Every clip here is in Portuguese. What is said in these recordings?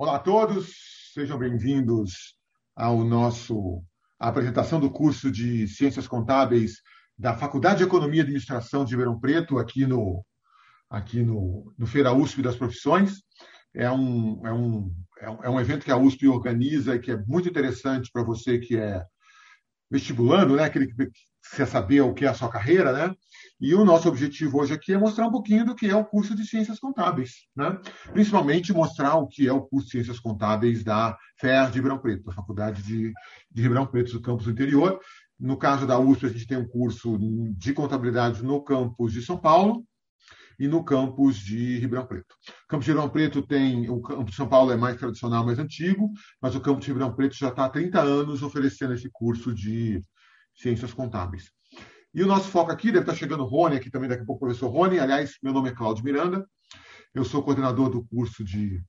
Olá a todos, sejam bem-vindos ao nosso à apresentação do curso de Ciências Contábeis da Faculdade de Economia e Administração de Ribeirão Preto, aqui no aqui no, no Feira USP das Profissões. É um, é, um, é um evento que a USP organiza e que é muito interessante para você que é vestibulando, né? aquele que quer saber o que é a sua carreira, né? E o nosso objetivo hoje aqui é mostrar um pouquinho do que é o curso de Ciências Contábeis, né? Principalmente mostrar o que é o curso de Ciências Contábeis da FER de Ribeirão Preto, da Faculdade de, de Ribeirão Preto do campus do interior. No caso da USP, a gente tem um curso de contabilidade no campus de São Paulo e no campus de Ribeirão Preto. O campus de Ribeirão Preto tem, o campus de São Paulo é mais tradicional, mais antigo, mas o campus de Ribeirão Preto já está há 30 anos oferecendo esse curso de Ciências Contábeis. E o nosso foco aqui, deve estar chegando o Rony, aqui também daqui a pouco o professor Rony. Aliás, meu nome é Cláudio Miranda, eu sou coordenador do curso de,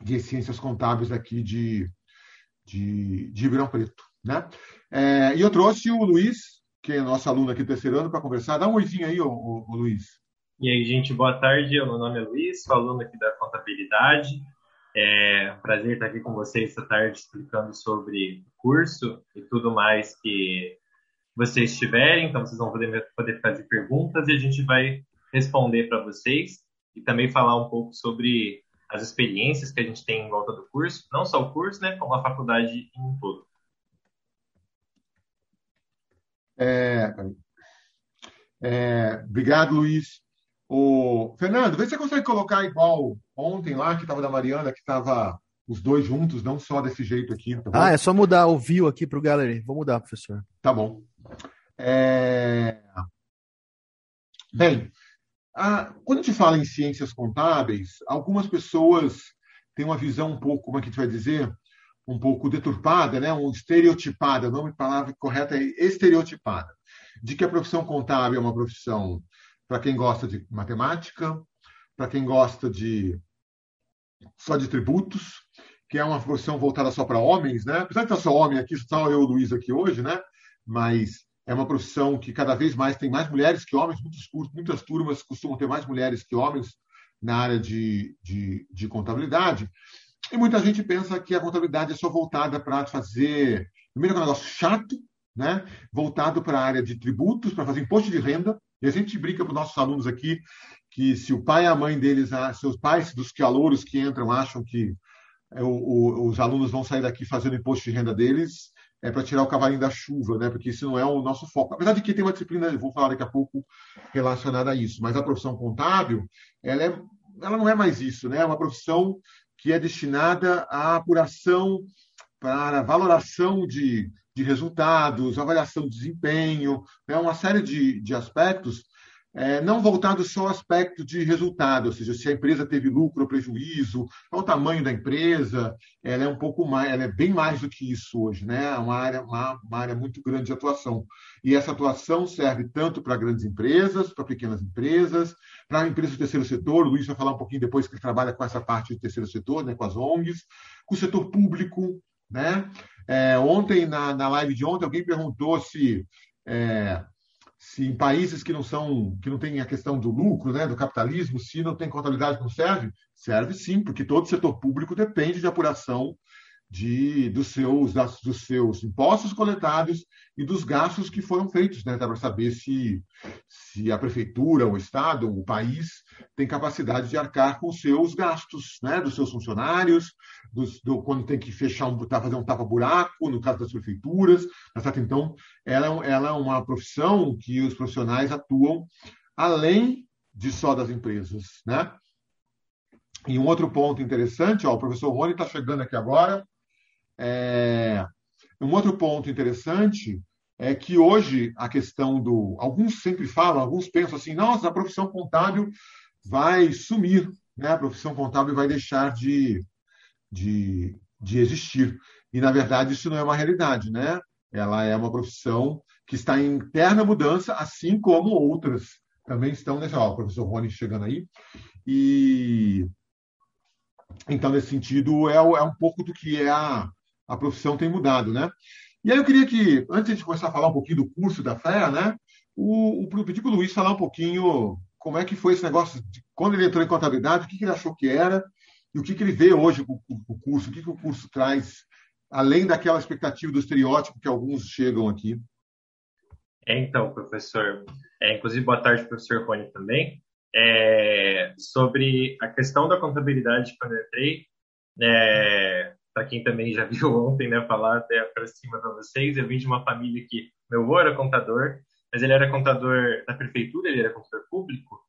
de Ciências Contábeis aqui de, de, de Ribeirão Preto. Né? É, e eu trouxe o Luiz, que é nosso aluno aqui do terceiro ano, para conversar. Dá um oizinho aí, ô, ô, ô, Luiz. E aí, gente, boa tarde. Meu nome é Luiz, sou aluno aqui da Contabilidade. É um prazer estar aqui com vocês esta tarde explicando sobre o curso e tudo mais que vocês tiverem, então vocês vão poder, poder fazer perguntas e a gente vai responder para vocês e também falar um pouco sobre as experiências que a gente tem em volta do curso, não só o curso, né, como a faculdade em todo. É, é, obrigado, Luiz. O Fernando, vê se você consegue colocar igual ontem lá, que estava da Mariana, que estava os dois juntos, não só desse jeito aqui. Tá ah, é só mudar o view aqui para o gallery. Vou mudar, professor. Tá bom. É... Bem, a... quando a gente fala em ciências contábeis, algumas pessoas têm uma visão um pouco, como é que a gente vai dizer, um pouco deturpada, né? um estereotipada, o nome palavra correta é estereotipada, de que a profissão contábil é uma profissão para quem gosta de matemática, para quem gosta de só de tributos, que é uma profissão voltada só para homens, né? Apesar de estar só homem aqui, só eu e o Luiz aqui hoje, né? Mas é uma profissão que cada vez mais tem mais mulheres que homens, muitos cursos, muitas turmas costumam ter mais mulheres que homens na área de, de, de contabilidade. E muita gente pensa que a contabilidade é só voltada para fazer, primeiro, é um negócio chato, né? voltado para a área de tributos, para fazer imposto de renda. E a gente brinca os nossos alunos aqui que se o pai e a mãe deles, ah, seus pais dos calouros que entram acham que é, o, o, os alunos vão sair daqui fazendo imposto de renda deles, é para tirar o cavalinho da chuva, né? Porque isso não é o nosso foco. Apesar de que tem uma disciplina, eu vou falar daqui a pouco, relacionada a isso. Mas a profissão contábil, ela, é, ela não é mais isso, né? É uma profissão que é destinada à apuração para valoração de, de resultados, avaliação de desempenho, né? uma série de, de aspectos é, não voltado só ao aspecto de resultado, ou seja, se a empresa teve lucro ou prejuízo, qual o tamanho da empresa, ela é um pouco mais, ela é bem mais do que isso hoje, né? É uma área, uma, uma área muito grande de atuação. E essa atuação serve tanto para grandes empresas, para pequenas empresas, para empresas do terceiro setor, o Luiz vai falar um pouquinho depois que ele trabalha com essa parte do terceiro setor, né, com as ONGs, com o setor público, né? É, ontem, na, na live de ontem, alguém perguntou se é, se em países que não são, que não têm a questão do lucro, né, do capitalismo, se não tem contabilidade não serve, serve sim, porque todo setor público depende de apuração de, dos, seus, das, dos seus impostos coletados e dos gastos que foram feitos, né, para saber se, se a prefeitura, o Estado, o país tem capacidade de arcar com seus gastos, né, dos seus funcionários, dos, do, quando tem que fechar um, tá, fazer um tapa-buraco, no caso das prefeituras. Tá, então, ela, é ela é uma profissão que os profissionais atuam além de só das empresas, né? E um outro ponto interessante, ó, o professor Rony está chegando aqui agora. É, um outro ponto interessante é que hoje a questão do. Alguns sempre falam, alguns pensam assim: nossa, a profissão contábil vai sumir, né? a profissão contábil vai deixar de, de, de existir. E, na verdade, isso não é uma realidade. Né? Ela é uma profissão que está em interna mudança, assim como outras também estão nessa. Ó, o professor Rony chegando aí. E. Então, nesse sentido, é, é um pouco do que é a, a profissão tem mudado, né? E aí eu queria que, antes de começar a falar um pouquinho do curso da FEA, né, o, o pedir para o Luiz falar um pouquinho como é que foi esse negócio, de, quando ele entrou em contabilidade, o que, que ele achou que era e o que, que ele vê hoje com o curso, o que, que o curso traz, além daquela expectativa do estereótipo que alguns chegam aqui. É, então, professor, é, inclusive boa tarde, professor Rony também, é, sobre a questão da contabilidade quando eu entrei, é, para quem também já viu ontem, né, falar até para cima para vocês, eu vim de uma família que meu avô era contador, mas ele era contador da prefeitura, ele era contador público,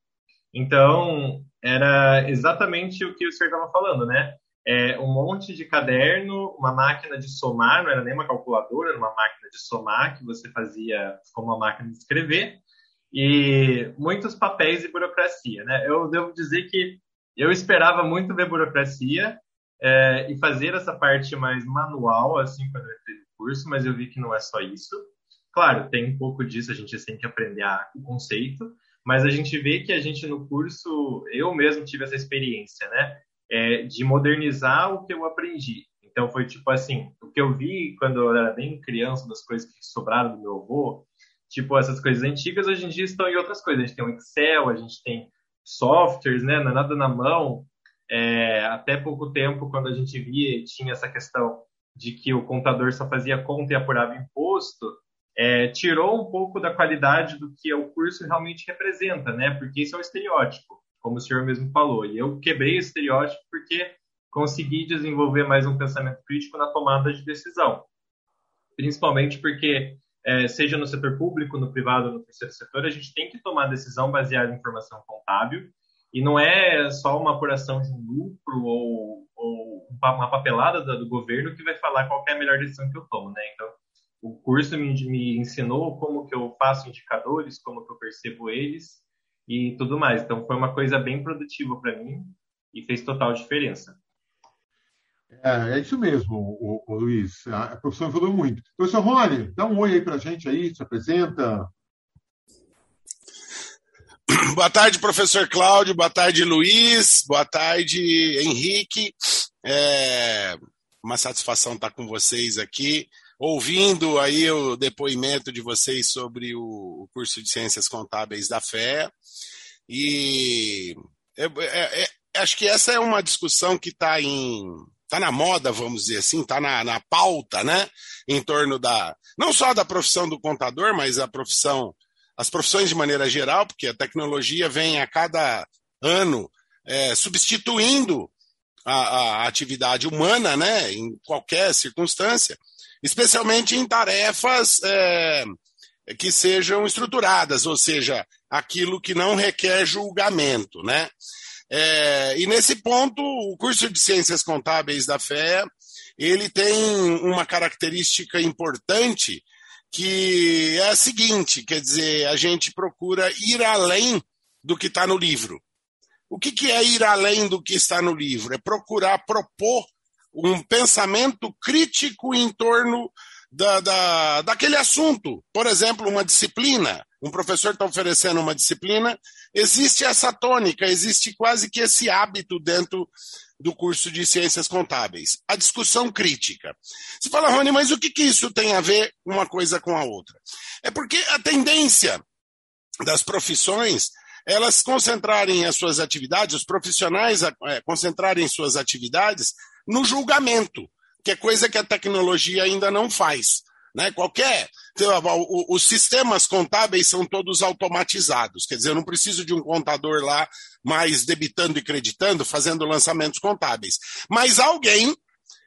então era exatamente o que o senhor estava falando, né? É, um monte de caderno, uma máquina de somar, não era nem uma calculadora, era uma máquina de somar que você fazia como uma máquina de escrever, e muitos papéis e burocracia, né? Eu devo dizer que eu esperava muito ver burocracia é, e fazer essa parte mais manual, assim, quando eu entrei no curso, mas eu vi que não é só isso. Claro, tem um pouco disso, a gente tem que aprender o conceito, mas a gente vê que a gente no curso, eu mesmo tive essa experiência, né? É, de modernizar o que eu aprendi. Então foi tipo assim, o que eu vi quando eu era bem criança, das coisas que sobraram do meu avô, tipo essas coisas antigas, hoje em dia estão em outras coisas. A gente tem o Excel, a gente tem softwares, né? Não é nada na mão. É, até pouco tempo, quando a gente via, tinha essa questão de que o contador só fazia conta e apurava imposto, é, tirou um pouco da qualidade do que o curso realmente representa, né? Porque isso é um estereótipo, como o senhor mesmo falou. E eu quebrei esse estereótipo porque consegui desenvolver mais um pensamento crítico na tomada de decisão. Principalmente porque, é, seja no setor público, no privado, no terceiro setor, a gente tem que tomar decisão baseada em informação contábil e não é só uma apuração de lucro ou, ou uma papelada do governo que vai falar qual é a melhor decisão que eu tomo, né? Então, o curso me, me ensinou como que eu faço indicadores, como que eu percebo eles e tudo mais. Então foi uma coisa bem produtiva para mim e fez total diferença. É, é isso mesmo, o, o, Luiz. A professora evoluiu muito. Professor Rony, dá um oi aí para a gente aí, se apresenta. Boa tarde, professor Cláudio. Boa tarde, Luiz. Boa tarde, Henrique. É uma satisfação estar com vocês aqui ouvindo aí o depoimento de vocês sobre o, curso de Ciências Contábeis da FE. E é, é, é, acho que essa é uma discussão que está em tá na moda, vamos dizer assim, está na, na pauta, né? Em torno da não só da profissão do contador, mas a profissão, as profissões de maneira geral, porque a tecnologia vem a cada ano é, substituindo a, a, atividade humana, né? Em qualquer circunstância especialmente em tarefas é, que sejam estruturadas, ou seja, aquilo que não requer julgamento, né? É, e nesse ponto, o curso de Ciências Contábeis da FEA, ele tem uma característica importante que é a seguinte, quer dizer, a gente procura ir além do que está no livro. O que, que é ir além do que está no livro? É procurar propor um pensamento crítico em torno da, da, daquele assunto. Por exemplo, uma disciplina. Um professor está oferecendo uma disciplina, existe essa tônica, existe quase que esse hábito dentro do curso de Ciências Contábeis. A discussão crítica. Você fala, Rony, mas o que, que isso tem a ver uma coisa com a outra? É porque a tendência das profissões elas concentrarem as suas atividades, os profissionais é, concentrarem suas atividades no julgamento, que é coisa que a tecnologia ainda não faz. Né? Qualquer. Os sistemas contábeis são todos automatizados, quer dizer, eu não preciso de um contador lá mais debitando e creditando, fazendo lançamentos contábeis. Mas alguém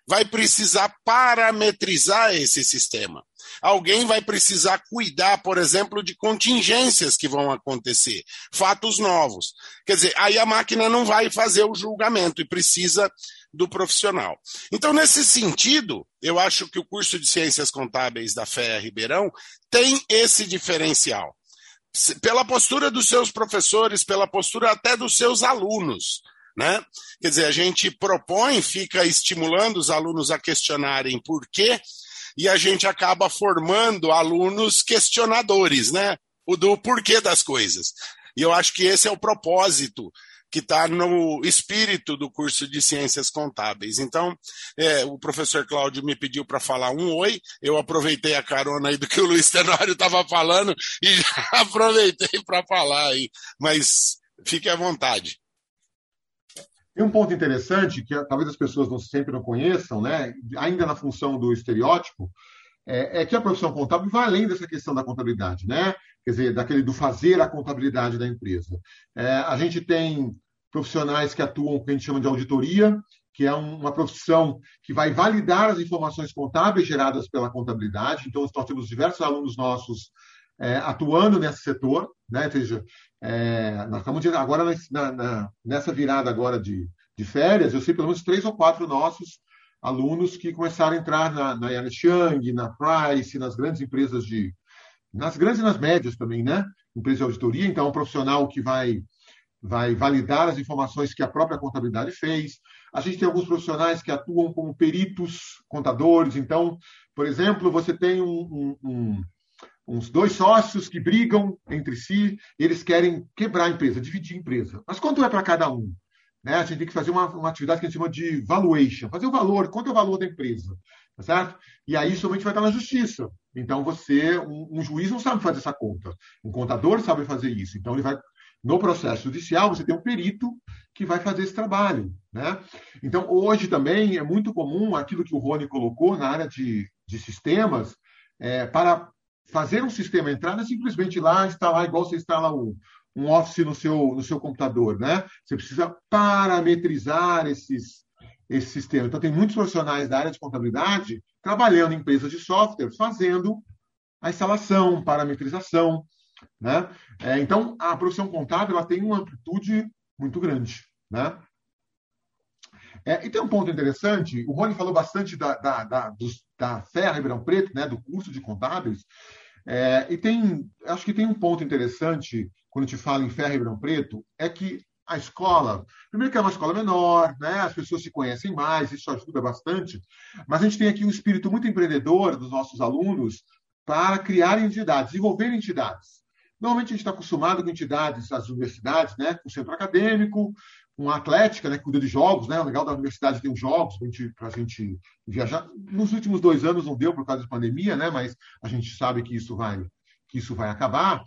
vai precisar parametrizar esse sistema. Alguém vai precisar cuidar, por exemplo, de contingências que vão acontecer, fatos novos. Quer dizer, aí a máquina não vai fazer o julgamento e precisa do profissional. Então, nesse sentido, eu acho que o curso de Ciências Contábeis da FEA Ribeirão tem esse diferencial. Pela postura dos seus professores, pela postura até dos seus alunos. Né? Quer dizer, a gente propõe, fica estimulando os alunos a questionarem por quê, e a gente acaba formando alunos questionadores, né? O do porquê das coisas. E eu acho que esse é o propósito que está no espírito do curso de Ciências Contábeis. Então, é, o professor Cláudio me pediu para falar um oi, eu aproveitei a carona aí do que o Luiz Tenório estava falando e já aproveitei para falar aí, mas fique à vontade. Tem um ponto interessante que talvez as pessoas não sempre não conheçam, né? ainda na função do estereótipo, é, é, que a profissão contábil vai além dessa questão da contabilidade, né? Quer dizer, daquele do fazer a contabilidade da empresa. É, a gente tem profissionais que atuam, que a gente chama de auditoria, que é uma profissão que vai validar as informações contábeis geradas pela contabilidade. Então, nós temos diversos alunos nossos é, atuando nesse setor, né? Ou seja, é, nós estamos agora na, na, nessa virada agora de, de férias, eu sei pelo menos três ou quatro nossos alunos que começaram a entrar na, na Ernst na Price, nas grandes empresas de. Nas grandes e nas médias também, né? Empresa de auditoria, então, é um profissional que vai, vai validar as informações que a própria contabilidade fez. A gente tem alguns profissionais que atuam como peritos contadores. Então, por exemplo, você tem um, um, um uns dois sócios que brigam entre si, eles querem quebrar a empresa, dividir a empresa. Mas quanto é para cada um? Né? A gente tem que fazer uma, uma, atividade que a gente chama de valuation, fazer o valor, quanto é o valor da empresa, tá certo? E aí somente vai estar na justiça. Então você, um, um, juiz não sabe fazer essa conta, um contador sabe fazer isso. Então ele vai no processo judicial você tem um perito que vai fazer esse trabalho, né? Então hoje também é muito comum aquilo que o Rony colocou na área de, de sistemas é, para fazer um sistema entrar é simplesmente lá instalar igual você instala um, um Office no seu, no seu computador, né? Você precisa parametrizar esses, esse sistema. Então, tem muitos profissionais da área de contabilidade trabalhando em empresas de software, fazendo a instalação, parametrização. Né? É, então, a profissão contábil ela tem uma amplitude muito grande. Né? É, e tem um ponto interessante, o Rony falou bastante da, da, da, dos, da Ferra Ribeirão Preto, né, do curso de contábeis, é, e tem, acho que tem um ponto interessante quando a gente fala em Ferro Ribeirão Preto, é que a escola, primeiro que é uma escola menor, né? as pessoas se conhecem mais, isso ajuda bastante, mas a gente tem aqui um espírito muito empreendedor dos nossos alunos para criar entidades, desenvolver entidades. Normalmente a gente está acostumado com entidades, as universidades, né? com o centro acadêmico, com a atlética, né? que cuida de jogos, né? o legal da universidade tem os jogos para a gente viajar. Nos últimos dois anos não deu por causa da pandemia, né? mas a gente sabe que isso vai, que isso vai acabar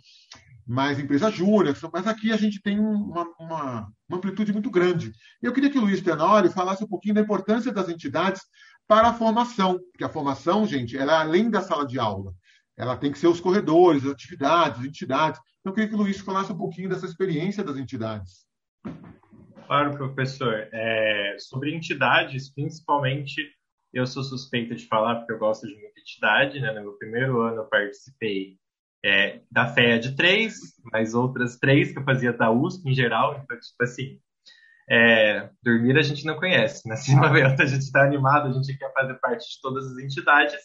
mais empresa júnior, mas aqui a gente tem uma, uma, uma, amplitude muito grande. Eu queria que o Luiz Tenório falasse um pouquinho da importância das entidades para a formação, porque a formação, gente, ela é além da sala de aula. Ela tem que ser os corredores, as atividades, as entidades. Então, eu queria que o Luiz falasse um pouquinho dessa experiência das entidades. Claro, professor. É, sobre entidades, principalmente, eu sou suspeita de falar, porque eu gosto de muita entidade. Né? No meu primeiro ano, eu participei é, da FEA de três, mais outras três que eu fazia da USP em geral. Então, tipo assim, é, dormir a gente não conhece. Na Primavera a gente está animado, a gente quer fazer parte de todas as entidades.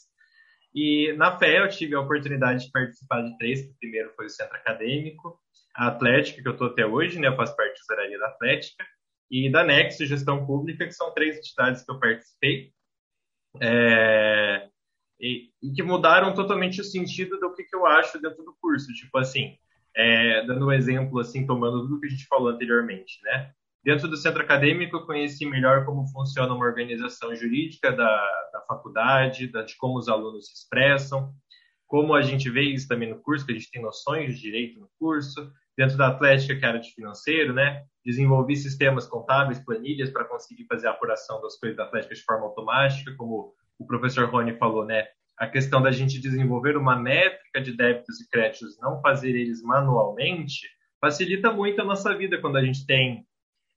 E na FEA eu tive a oportunidade de participar de três, que o primeiro foi o Centro Acadêmico, a Atlética, que eu estou até hoje, né, eu faço parte da tesouraria da Atlética, e da Nexo Gestão Pública, que são três entidades que eu participei. É, e, e, que mudaram totalmente o sentido do que, que eu acho dentro do curso. Tipo assim, é, dando um exemplo, assim, tomando tudo que a gente falou anteriormente, né? Dentro do centro acadêmico, eu conheci melhor como funciona uma organização jurídica da, da faculdade, da, de como os alunos se expressam, como a gente vê isso também no curso, que a gente tem noções de direito no curso. Dentro da Atlética, que é a área de financeiro, né? Desenvolvi sistemas contábeis, planilhas, para conseguir fazer a apuração das coisas da Atlética de forma automática, como o professor Rony falou, né? A questão da gente desenvolver uma métrica de débitos e créditos, não fazer eles manualmente, facilita muito a nossa vida quando a gente tem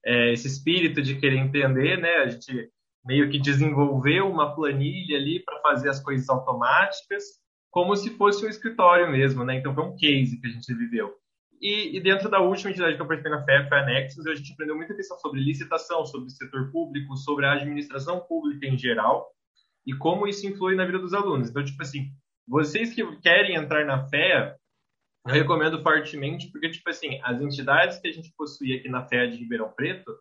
é, esse espírito de querer entender, né? A gente meio que desenvolveu uma planilha ali para fazer as coisas automáticas, como se fosse um escritório mesmo, né? Então foi um case que a gente viveu. E, e, dentro da última entidade que eu participei na FEF, a Nexus, a gente aprendeu muita questão sobre licitação, sobre o setor público, sobre a administração pública em geral e como isso influi na vida dos alunos. Então, tipo assim, vocês que querem entrar na FEA, eu recomendo fortemente, porque, tipo assim, as entidades que a gente possui aqui na FEA de Ribeirão Preto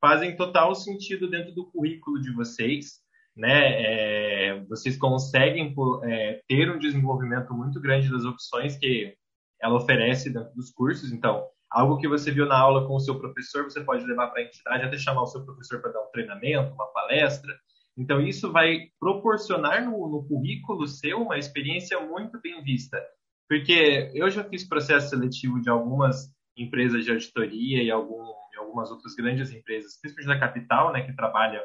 fazem total sentido dentro do currículo de vocês, né? É, vocês conseguem é, ter um desenvolvimento muito grande das opções que ela oferece dentro dos cursos. Então, algo que você viu na aula com o seu professor, você pode levar para a entidade, até chamar o seu professor para dar um treinamento, uma palestra. Então, isso vai proporcionar no, no currículo seu uma experiência muito bem vista. Porque eu já fiz processo seletivo de algumas empresas de auditoria e algum, algumas outras grandes empresas, principalmente da capital, né, que trabalha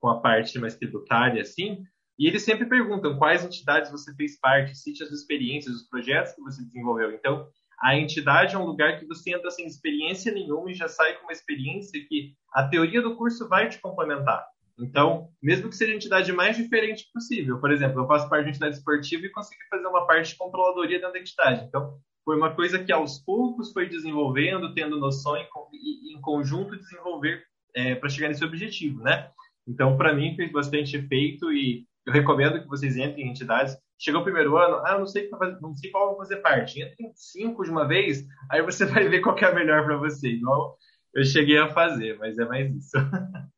com a parte mais tributária, assim, e eles sempre perguntam quais entidades você fez parte, cite as experiências, os projetos que você desenvolveu. Então, a entidade é um lugar que você entra sem experiência nenhuma e já sai com uma experiência que a teoria do curso vai te complementar. Então, mesmo que seja a entidade mais diferente possível, por exemplo, eu faço parte de entidade esportiva e consegui fazer uma parte de controladoria dentro da entidade. Então, foi uma coisa que aos poucos foi desenvolvendo, tendo noção e, em conjunto desenvolver é, para chegar nesse objetivo, né? Então, para mim, fez bastante efeito e eu recomendo que vocês entrem em entidades. Chegou o primeiro ano, ah, não sei, não sei qual vou fazer parte. Entra em cinco de uma vez, aí você vai ver qual é a melhor para você. Igual eu cheguei a fazer, mas é mais isso.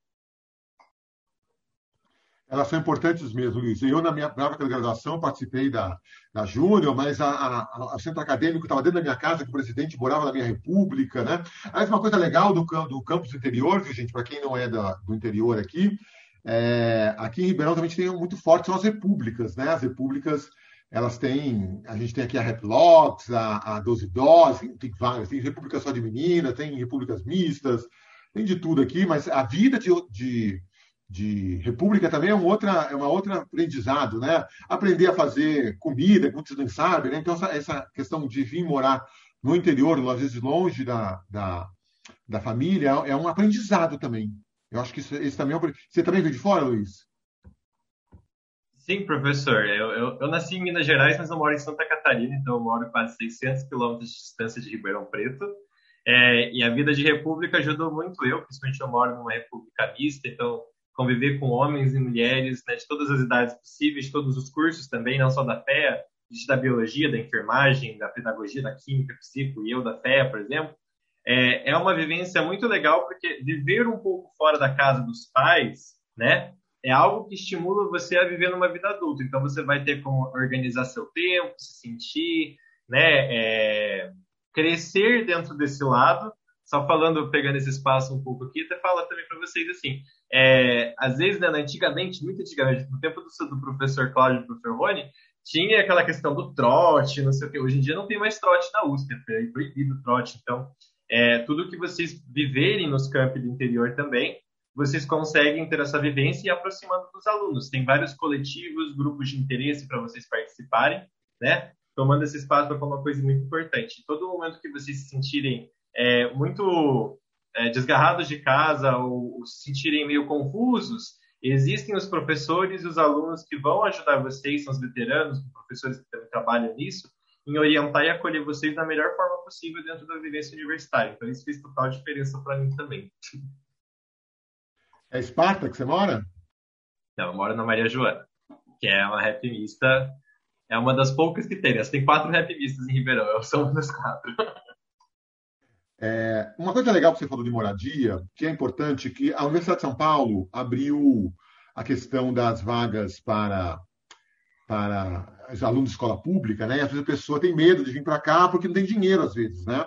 Elas são importantes mesmo, Luiz. Eu, na minha própria graduação, participei da, da Júnior, mas a, a, a, centro acadêmico estava dentro da minha casa, que o presidente morava na minha república, né? Mas uma coisa legal do, do campus interior, viu, gente, para quem não é da, do interior aqui, é, aqui em Ribeirão também tem muito forte são as repúblicas, né? As repúblicas, elas têm, a gente tem aqui a Replox, a, a 12 Dose, tem várias, tem república só de menina, tem repúblicas mistas, tem de tudo aqui, mas a vida de, de de república também é, um outra, é uma outra aprendizado, né? Aprender a fazer comida, muitos não sabem, né? Então, essa, questão de vir morar no interior, às vezes longe da, da, da família, é um aprendizado também. Eu acho que esse também é um... Você também veio de fora, Luiz? Sim, professor. Eu, eu, eu, nasci em Minas Gerais, mas eu moro em Santa Catarina, então eu moro quase 600 quilômetros de distância de Ribeirão Preto. É, e a vida de república ajudou muito eu, principalmente eu moro numa república mista, então conviver com homens e mulheres né, de todas as idades possíveis, todos os cursos também, não só da FEA, da biologia, da enfermagem, da pedagogia, da química, psico e eu da FEA, por exemplo, é, é uma vivência muito legal porque viver um pouco fora da casa dos pais, né, é algo que estimula você a viver numa vida adulta. Então você vai ter como organizar seu tempo, se sentir, né, é, crescer dentro desse lado só falando, pegando esse espaço um pouco aqui, até falar também para vocês assim, é, às vezes, né, antigamente, muito antigamente, no tempo do, do professor Cláudio e do professor Rony, tinha aquela questão do trote, não sei o que. Hoje em dia não tem mais trote na USP, é proibido o trote. Então, é, tudo que vocês viverem nos campos do interior também, vocês conseguem ter essa vivência e aproximando dos alunos. Tem vários coletivos, grupos de interesse para vocês participarem, né? Tomando esse espaço para uma coisa muito importante. Todo momento que vocês se sentirem é, muito é, desgarrados de casa ou, ou se sentirem meio confusos, existem os professores e os alunos que vão ajudar vocês, são os veteranos, os professores que também trabalham nisso, em orientar e acolher vocês da melhor forma possível dentro da vivência universitária. Então, isso fez total diferença para mim também. É Esparta que você mora? Não, eu moro na Maria Joana, que é uma rap mista, é uma das poucas que tem. Né? Tem quatro rap mistas em Ribeirão, eu sou uma das quatro. É, uma coisa legal que você falou de moradia, que é importante, que a Universidade de São Paulo abriu a questão das vagas para, para os alunos de escola pública, né? E às vezes a pessoa tem medo de vir para cá porque não tem dinheiro, às vezes, né?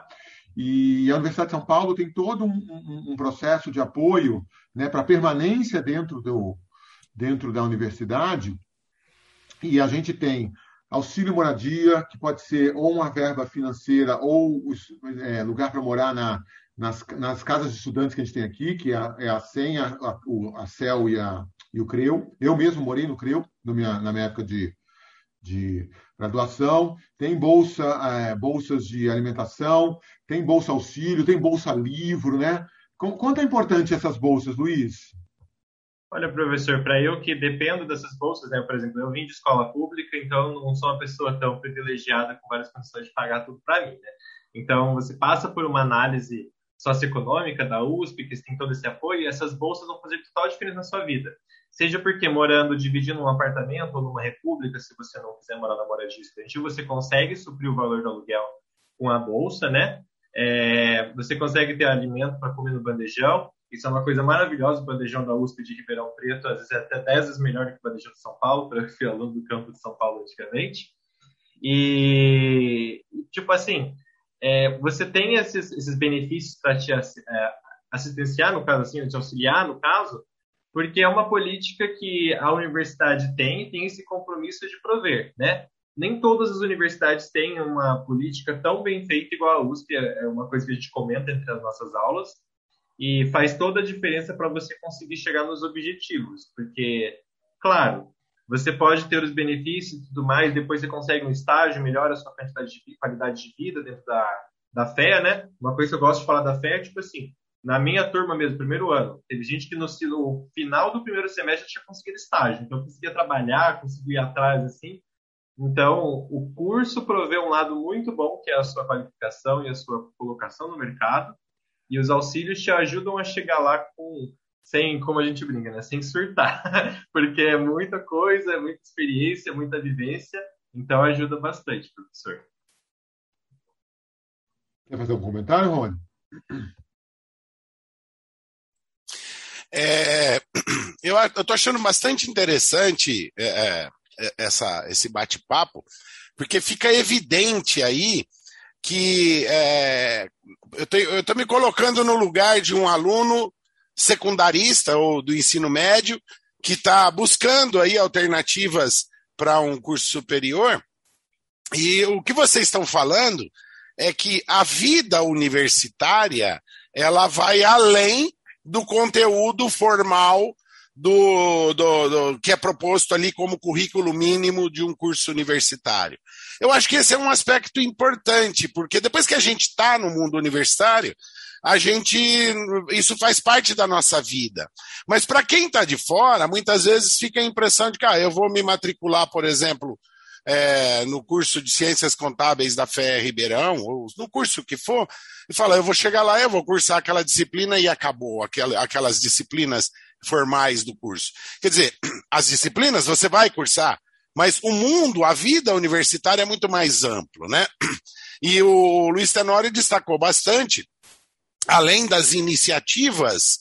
E a Universidade de São Paulo tem todo um, um, um processo de apoio né, para permanência dentro, do, dentro da universidade. E a gente tem auxílio moradia, que pode ser ou uma verba financeira ou é, lugar para morar na, nas, nas, casas de estudantes que a gente tem aqui, que é a, é a SEM, a, a, CEL e, a, e o CREU. Eu mesmo morei no CREU minha, na minha época de, de graduação. Tem bolsa, é, bolsas de alimentação, tem bolsa auxílio, tem bolsa livro, né? Quanto é importante essas bolsas, Luiz? Olha, professor, para eu que dependo dessas bolsas, né? Por exemplo, eu vim de escola pública, então não sou uma pessoa tão privilegiada com várias condições de pagar tudo para mim, né? Então, você passa por uma análise socioeconômica da USP, que tem todo esse apoio, e essas bolsas vão fazer total diferença na sua vida. Seja porque morando, dividindo um apartamento ou numa república, se você não quiser morar na moradia estudantil, você consegue suprir o valor do aluguel com a bolsa, né? É, você consegue ter alimento para comer no bandejão, isso é uma coisa maravilhosa, o bandejão da USP de Ribeirão Preto, às vezes é até 10 vezes melhor que o bandejão de São Paulo, para eu fui aluno do campo de São Paulo antigamente. E, tipo assim, é, você tem esses, esses benefícios para te é, assistenciar, no caso assim, te auxiliar, no caso, porque é uma política que a universidade tem e tem esse compromisso de prover, né? Nem todas as universidades têm uma política tão bem feita igual a USP, é uma coisa que a gente comenta entre as nossas aulas, e faz toda a diferença para você conseguir chegar nos objetivos, porque, claro, você pode ter os benefícios e tudo mais, depois você consegue um estágio, melhora a sua de qualidade de vida dentro da, da fé, né? Uma coisa que eu gosto de falar da fé é, tipo assim, na minha turma mesmo, primeiro ano, teve gente que no, no final do primeiro semestre tinha conseguido estágio, então conseguia trabalhar, conseguia ir atrás, assim. Então, o curso provê um lado muito bom, que é a sua qualificação e a sua colocação no mercado, e os auxílios te ajudam a chegar lá com sem, como a gente brinca, né? Sem surtar, porque é muita coisa, é muita experiência, é muita vivência, então ajuda bastante, professor. Quer fazer um comentário, Rony? É, eu estou achando bastante interessante é, é, essa, esse bate-papo, porque fica evidente aí que é, eu estou me colocando no lugar de um aluno secundarista ou do ensino médio que está buscando aí alternativas para um curso superior. E o que vocês estão falando é que a vida universitária ela vai além do conteúdo formal do, do, do, que é proposto ali como currículo mínimo de um curso universitário. Eu acho que esse é um aspecto importante, porque depois que a gente está no mundo universitário, a gente isso faz parte da nossa vida. Mas para quem está de fora, muitas vezes fica a impressão de que ah, eu vou me matricular, por exemplo, é, no curso de Ciências Contábeis da FE Ribeirão, ou no curso que for, e fala, eu vou chegar lá, eu vou cursar aquela disciplina e acabou, aquelas disciplinas formais do curso. Quer dizer, as disciplinas você vai cursar, mas o mundo, a vida universitária é muito mais amplo, né? E o Luiz Tenório destacou bastante, além das iniciativas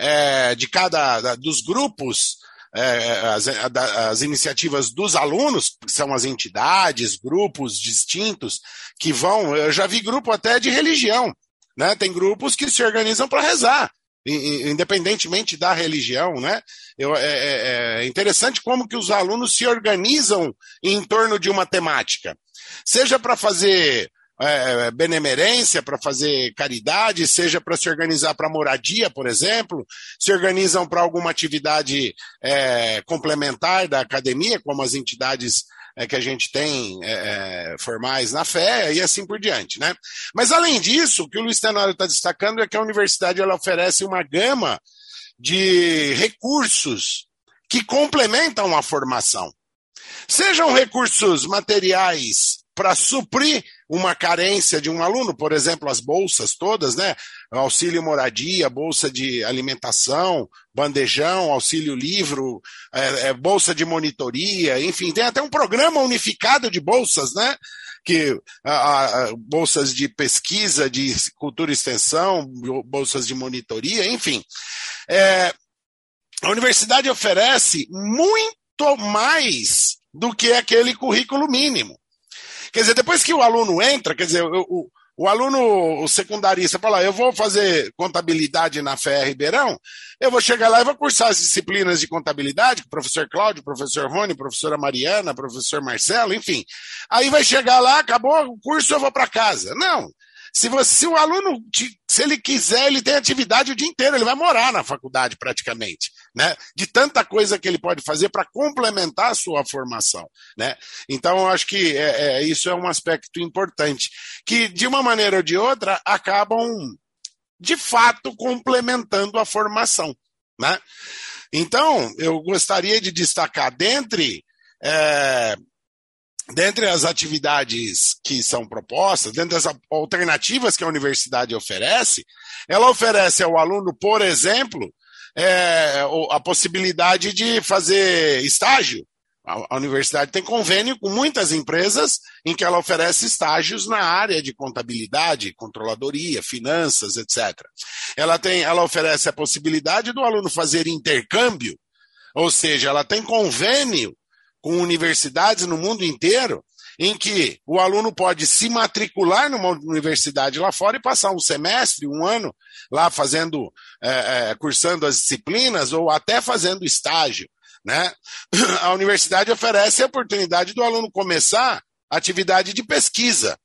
é, de cada dos grupos é, as, as, iniciativas dos alunos, que são as entidades, grupos distintos, que vão. Eu já vi grupo até de religião. Né? Tem grupos que se organizam para rezar, independentemente da religião. Né? Eu, é, é, é interessante como que os alunos se organizam em torno de uma temática. Seja para fazer é, benemerência, para fazer caridade, seja para se organizar para moradia, por exemplo, se organizam para alguma atividade é, complementar da academia, como as entidades é, que a gente tem é, é, formais na fé e assim por diante, né? Mas além disso, o que o Luiz Tenório está destacando é que a universidade ela oferece uma gama de recursos que complementam a formação. Sejam recursos materiais para suprir uma carência de um aluno, por exemplo, as bolsas todas, né? Auxílio moradia, bolsa de alimentação, bandejão, auxílio livro, é, é, bolsa de monitoria, enfim, tem até um programa unificado de bolsas, né? Que a, a, bolsas de pesquisa, de cultura e extensão, bolsas de monitoria, enfim. É, a universidade oferece muito mais do que aquele currículo mínimo. Quer dizer, depois que o aluno entra, quer dizer, o, o, aluno o secundarista fala, eu vou fazer contabilidade na FE Ribeirão, eu vou chegar lá e vou cursar as disciplinas de contabilidade, professor Cláudio, professor Rony, professora Mariana, professor Marcelo, enfim. Aí vai chegar lá, acabou o curso, eu vou para casa. Não. Se, você, se o aluno, se ele quiser, ele tem atividade o dia inteiro, ele vai morar na faculdade praticamente, né? De tanta coisa que ele pode fazer para complementar a sua formação, né? Então, eu acho que é, é, isso é um aspecto importante, que de uma maneira ou de outra acabam, de fato, complementando a formação, né? Então, eu gostaria de destacar dentre é, dentre as atividades que são propostas, dentre as alternativas que a universidade oferece, ela oferece ao aluno, por exemplo, é, a possibilidade de fazer estágio. A, universidade tem convênio com muitas empresas em que ela oferece estágios na área de contabilidade, controladoria, finanças, etc. Ela, tem, ela oferece a possibilidade do aluno fazer intercâmbio, ou seja, ela tem convênio com universidades no mundo inteiro, em que o aluno pode se matricular numa universidade lá fora e passar um semestre, um ano lá fazendo, é, é, cursando as disciplinas ou até fazendo estágio. Né? A universidade oferece a oportunidade do aluno começar atividade de pesquisa,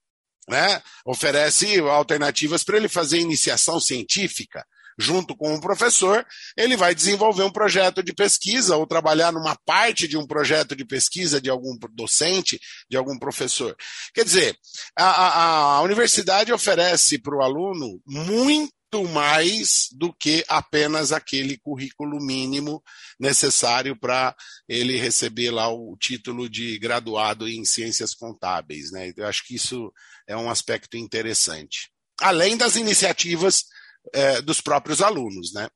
né? oferece alternativas para ele fazer iniciação científica, junto com o professor, ele vai desenvolver um projeto de pesquisa ou trabalhar numa parte de um projeto de pesquisa de algum docente, de algum professor. Quer dizer, a, a, a universidade oferece para o aluno muito mais do que apenas aquele currículo mínimo necessário para ele receber lá o título de graduado em ciências contábeis. Né? Eu acho que isso é um aspecto interessante. Além das iniciativas é, dos próprios alunos. Né?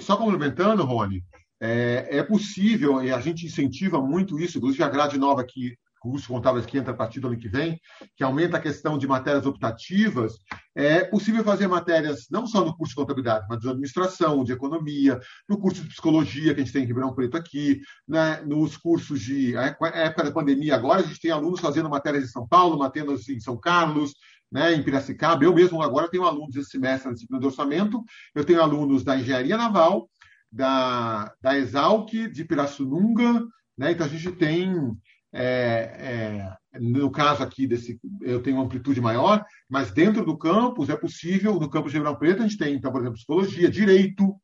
Só complementando, Rony, é, é, possível, e a gente incentiva muito isso, inclusive a grade nova que curso contábeis que entra a partir do ano que vem, que aumenta a questão de matérias optativas, é possível fazer matérias não só no curso de contabilidade, mas de administração, de economia, no curso de psicologia, que a gente tem em Ribeirão Preto aqui, né, nos cursos de. A época da pandemia agora, a gente tem alunos fazendo matérias em São Paulo, matérias em São Carlos, né, em Piracicaba. Eu mesmo agora tenho alunos esse semestre na disciplina de orçamento, eu tenho alunos da engenharia naval, da, da Exalc, de Pirassununga, né, então a gente tem é, é, no caso aqui desse, eu tenho uma amplitude maior, mas dentro do campus é possível, no campus de Ribeirão Preto a gente tem, então, por exemplo, psicologia, direito,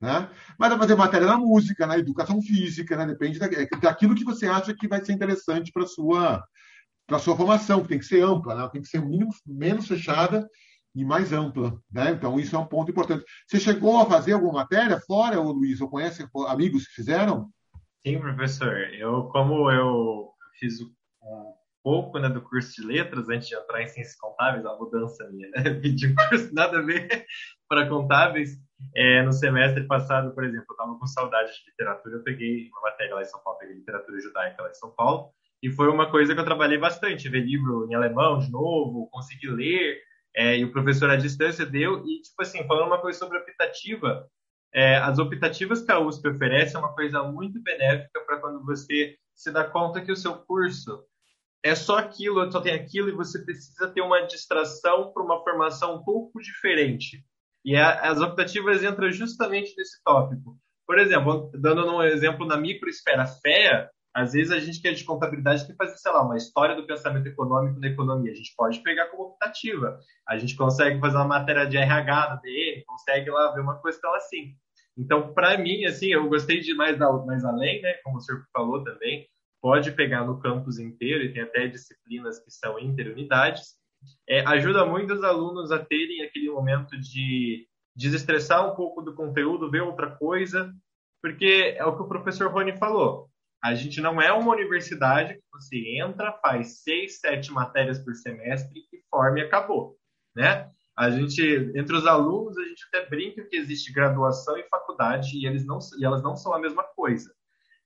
né? Mas dá para fazer matéria na música, na educação física, né? depende da, é, daquilo que você acha que vai ser interessante para sua para sua formação, que tem que ser ampla, né? tem que ser mínimo, menos fechada e mais ampla. Né? Então, isso é um ponto importante. Você chegou a fazer alguma matéria fora, ou Luiz, ou conhece amigos que fizeram? Sim, professor. Eu, como eu fiz um pouco né, do curso de letras antes de entrar em ciências contábeis, a mudança minha, né? Um curso nada a ver para contábeis. É, no semestre passado, por exemplo, eu estava com saudade de literatura, eu peguei uma matéria lá em São Paulo, peguei literatura judaica lá em São Paulo, e foi uma coisa que eu trabalhei bastante, ver livro em alemão de novo, conseguir ler, é, e o professor à distância deu, e tipo assim, falando uma coisa sobre optativa, é, as optativas que a USP oferece é uma coisa muito benéfica para quando você se dá conta que o seu curso é só aquilo, só tem aquilo, e você precisa ter uma distração para uma formação um pouco diferente. E a, as optativas entram justamente nesse tópico. Por exemplo, dando um exemplo na microesfera FEA, às vezes a gente quer de contabilidade que fazer, sei lá, uma história do pensamento econômico na economia. A gente pode pegar como optativa. A gente consegue fazer uma matéria de RH da DM, consegue lá ver uma questão assim. Então, para mim, assim, eu gostei de mais, mais além, né? Como o senhor falou também, pode pegar no campus inteiro e tem até disciplinas que são interunidades. É, ajuda muito os alunos a terem aquele momento de desestressar um pouco do conteúdo, ver outra coisa, porque é o que o professor Rony falou. A gente não é uma universidade que você entra, faz seis, sete matérias por semestre e forma e acabou, né? A gente, entre os alunos, a gente até brinca que existe graduação e faculdade e, eles não, e elas não são a mesma coisa.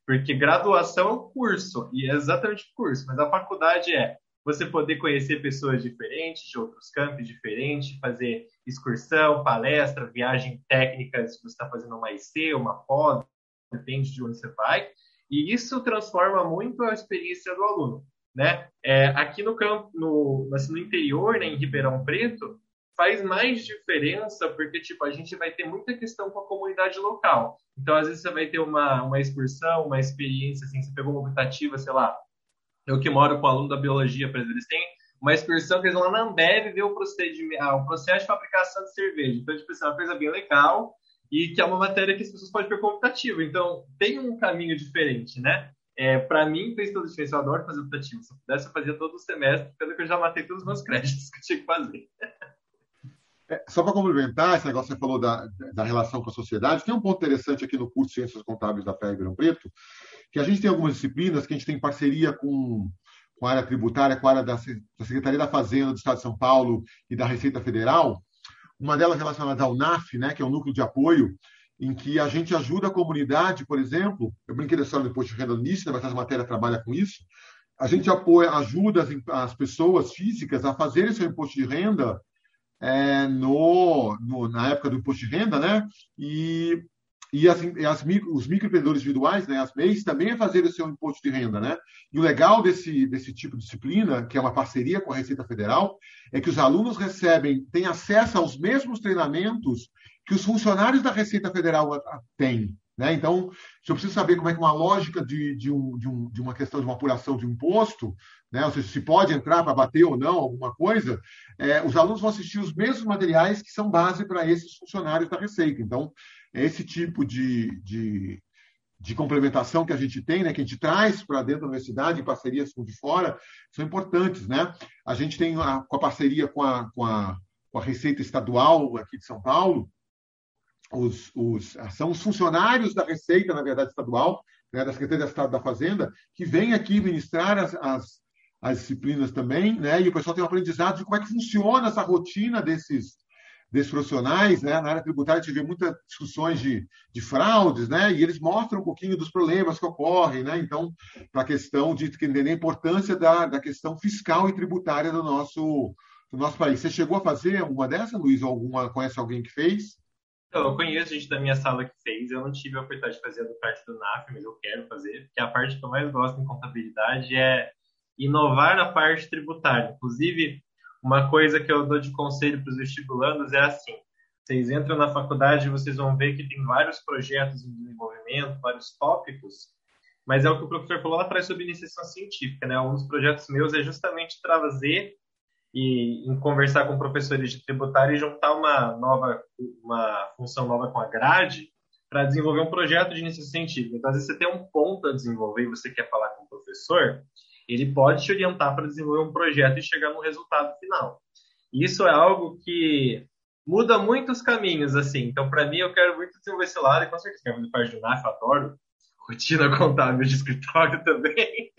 Porque graduação é um curso, e é exatamente o curso, mas a faculdade é você poder conhecer pessoas diferentes, de outros campos diferentes, fazer excursão, palestra, viagem técnica, se você está fazendo uma IC, uma pós, depende de onde você vai. E isso transforma muito a experiência do aluno. Né? É, aqui no campo, no, no interior, né, em Ribeirão Preto, faz mais diferença porque tipo a gente vai ter muita questão com a comunidade local. Então às vezes você vai ter uma uma excursão, uma experiência assim, você pegou uma optativa, sei lá. Eu que moro com aluno da biologia, por exemplo, eles têm uma excursão que eles vão lá na Ambev ver o procedimento, ah, o processo de fabricação de cerveja. Então tipo assim, é uma coisa bem legal e que é uma matéria que as pessoas podem como optativa. Então tem um caminho diferente, né? É, para mim fez toda a diferença. Eu adoro fazer optativo. Se eu pudesse, eu fazia todo o semestre, pelo que eu já matei todos os meus créditos que eu tinha que fazer. É, só para complementar esse negócio que você falou da, da relação com a sociedade, tem um ponto interessante aqui no curso de Ciências Contábeis da FEA Ribeirão Preto, que a gente tem algumas disciplinas que a gente tem parceria com, com a área tributária, com a área da, da Secretaria da Fazenda do Estado de São Paulo e da Receita Federal, uma delas relacionada ao NAF, né, que é o Núcleo de Apoio, em que a gente ajuda a comunidade, por exemplo, eu brinquei da história do imposto de renda nisso, né, mas essa matéria trabalha com isso, a gente apoia, ajuda as, as pessoas físicas a fazerem seu imposto de renda é, no, no, na época do imposto de renda, né? E, e as, as micro, os microempreendedores individuais, né, as MEIs, também é fazer o seu imposto de renda, né? E o legal desse, desse tipo de disciplina, que é uma parceria com a Receita Federal, é que os alunos recebem, têm acesso aos mesmos treinamentos que os funcionários da Receita Federal têm. Né? Então, se eu preciso saber como é que uma lógica de, de, um, de, um, de uma questão de uma apuração de imposto, né? ou seja, se pode entrar para bater ou não alguma coisa, é, os alunos vão assistir os mesmos materiais que são base para esses funcionários da Receita. Então, é esse tipo de, de, de complementação que a gente tem, né, que a gente traz para dentro da universidade, em parcerias com de fora, são importantes. Né? A gente tem a, com a parceria com a, com, a, com a Receita Estadual aqui de São Paulo, os, os, são os funcionários da Receita, na verdade, estadual, né, da Secretaria de Estado da Fazenda, que vêm aqui ministrar as, as, as, disciplinas também, né, e o pessoal tem um aprendizado de como é que funciona essa rotina desses, desses profissionais. Né? Na área tributária, a gente vê muitas discussões de, de fraudes, né, e eles mostram um pouquinho dos problemas que ocorrem. Né? Então, para a questão de entender a importância da, da questão fiscal e tributária do nosso, do nosso país. Você chegou a fazer uma dessa, Luiz, ou alguma, conhece alguém que fez? Então, eu conheço gente da minha sala que fez, eu não tive a oportunidade de fazer a parte do NAF, mas eu quero fazer, porque a parte que eu mais gosto em contabilidade é inovar na parte tributária. Inclusive, uma coisa que eu dou de conselho para os vestibulandos é assim: vocês entram na faculdade e vocês vão ver que tem vários projetos em desenvolvimento, vários tópicos, mas é o que o professor falou lá atrás sobre iniciação científica, né? Um dos projetos meus é justamente trazer e em conversar com professores de tributário e juntar uma nova uma função nova com a grade para desenvolver um projeto de iniciação científica. Então, às vezes você tem um ponto a desenvolver e você quer falar com o professor, ele pode te orientar para desenvolver um projeto e chegar no resultado final. Isso é algo que muda muitos caminhos, assim. Então, para mim, eu quero muito desenvolver esse lado, e com certeza quero fazer parte do NAF, adoro rotina contábil de escritório também,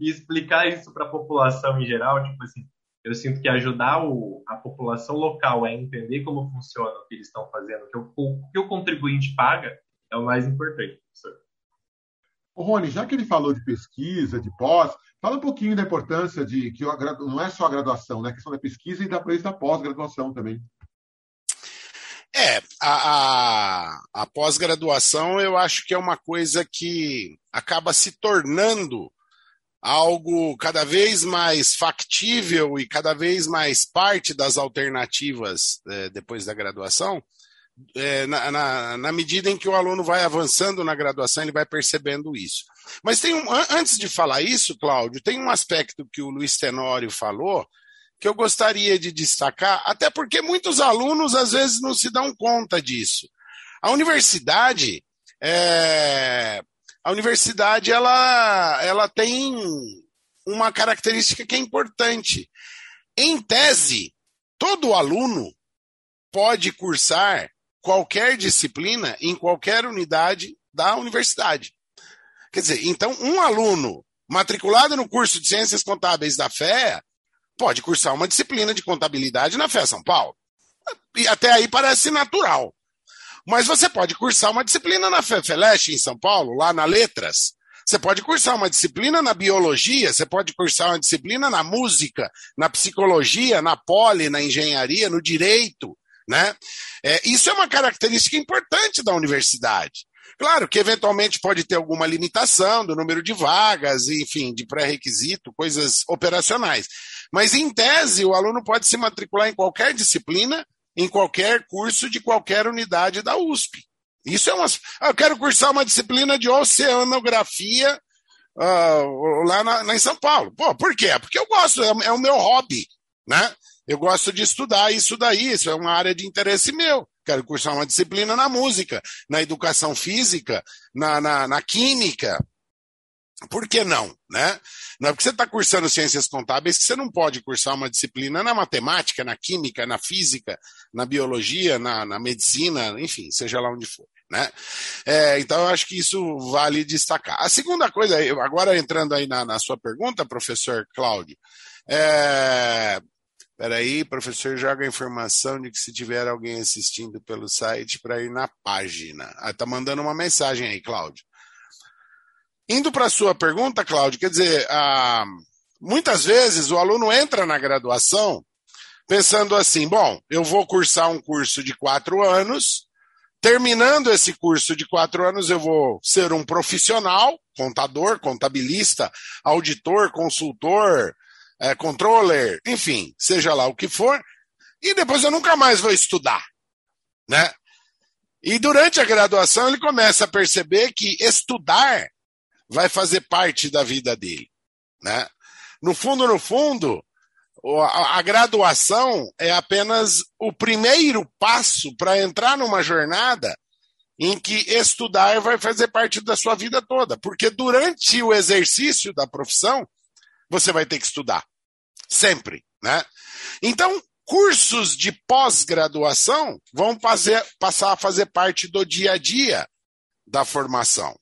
e explicar isso para a população em geral, tipo assim, eu sinto que ajudar o, a população local a entender como funciona o que eles estão fazendo, que o, o que o contribuinte paga, é o mais importante, professor. Ô, Rony, já que ele falou de pesquisa, de pós, fala um pouquinho da importância de que não é só a graduação, né? A questão da pesquisa e da, da pós-graduação também. É, a, a, a pós-graduação eu acho que é uma coisa que acaba se tornando algo cada vez mais factível e cada vez mais parte das alternativas é, depois da graduação, é, na, na, na, medida em que o aluno vai avançando na graduação, ele vai percebendo isso. Mas tem um, antes de falar isso, Cláudio, tem um aspecto que o Luiz Tenório falou que eu gostaria de destacar, até porque muitos alunos às vezes não se dão conta disso. A universidade, é, a universidade ela, ela tem uma característica que é importante. Em tese, todo aluno pode cursar qualquer disciplina em qualquer unidade da universidade. Quer dizer, então, um aluno matriculado no curso de Ciências Contábeis da FEA pode cursar uma disciplina de contabilidade na FEA São Paulo. E até aí parece natural. Mas você pode cursar uma disciplina na FEFELESH em São Paulo, lá na Letras. Você pode cursar uma disciplina na biologia, você pode cursar uma disciplina na música, na psicologia, na poli, na engenharia, no direito. Né? É, isso é uma característica importante da universidade. Claro que eventualmente pode ter alguma limitação do número de vagas, enfim, de pré-requisito, coisas operacionais. Mas, em tese, o aluno pode se matricular em qualquer disciplina em qualquer curso de qualquer unidade da USP. Isso é uma. Ah, eu quero cursar uma disciplina de oceanografia uh, lá na, em São Paulo. Pô, por quê? Porque eu gosto, é, é, o meu hobby, né? Eu gosto de estudar isso daí, isso é uma área de interesse meu. Quero cursar uma disciplina na música, na educação física, na, na, na química, por que não? Né? Não é porque você está cursando ciências contábeis que você não pode cursar uma disciplina na matemática, na química, na física, na biologia, na, na medicina, enfim, seja lá onde for. Né? É, então, eu acho que isso vale destacar. A segunda coisa, agora entrando aí na, na sua pergunta, professor Cláudio, é, Peraí, professor joga a informação de que se tiver alguém assistindo pelo site para ir na página. Ah, tá mandando uma mensagem aí, Cláudio. Indo para a sua pergunta, Cláudio, quer dizer, ah, muitas vezes o aluno entra na graduação pensando assim: bom, eu vou cursar um curso de quatro anos, terminando esse curso de quatro anos, eu vou ser um profissional, contador, contabilista, auditor, consultor, é, controller, enfim, seja lá o que for, e depois eu nunca mais vou estudar, né? E durante a graduação ele começa a perceber que estudar vai fazer parte da vida dele, né? No fundo, no fundo, a, graduação é apenas o primeiro passo para entrar numa jornada em que estudar vai fazer parte da sua vida toda, porque durante o exercício da profissão você vai ter que estudar, sempre, né? Então, cursos de pós-graduação vão fazer, passar a fazer parte do dia a dia da formação.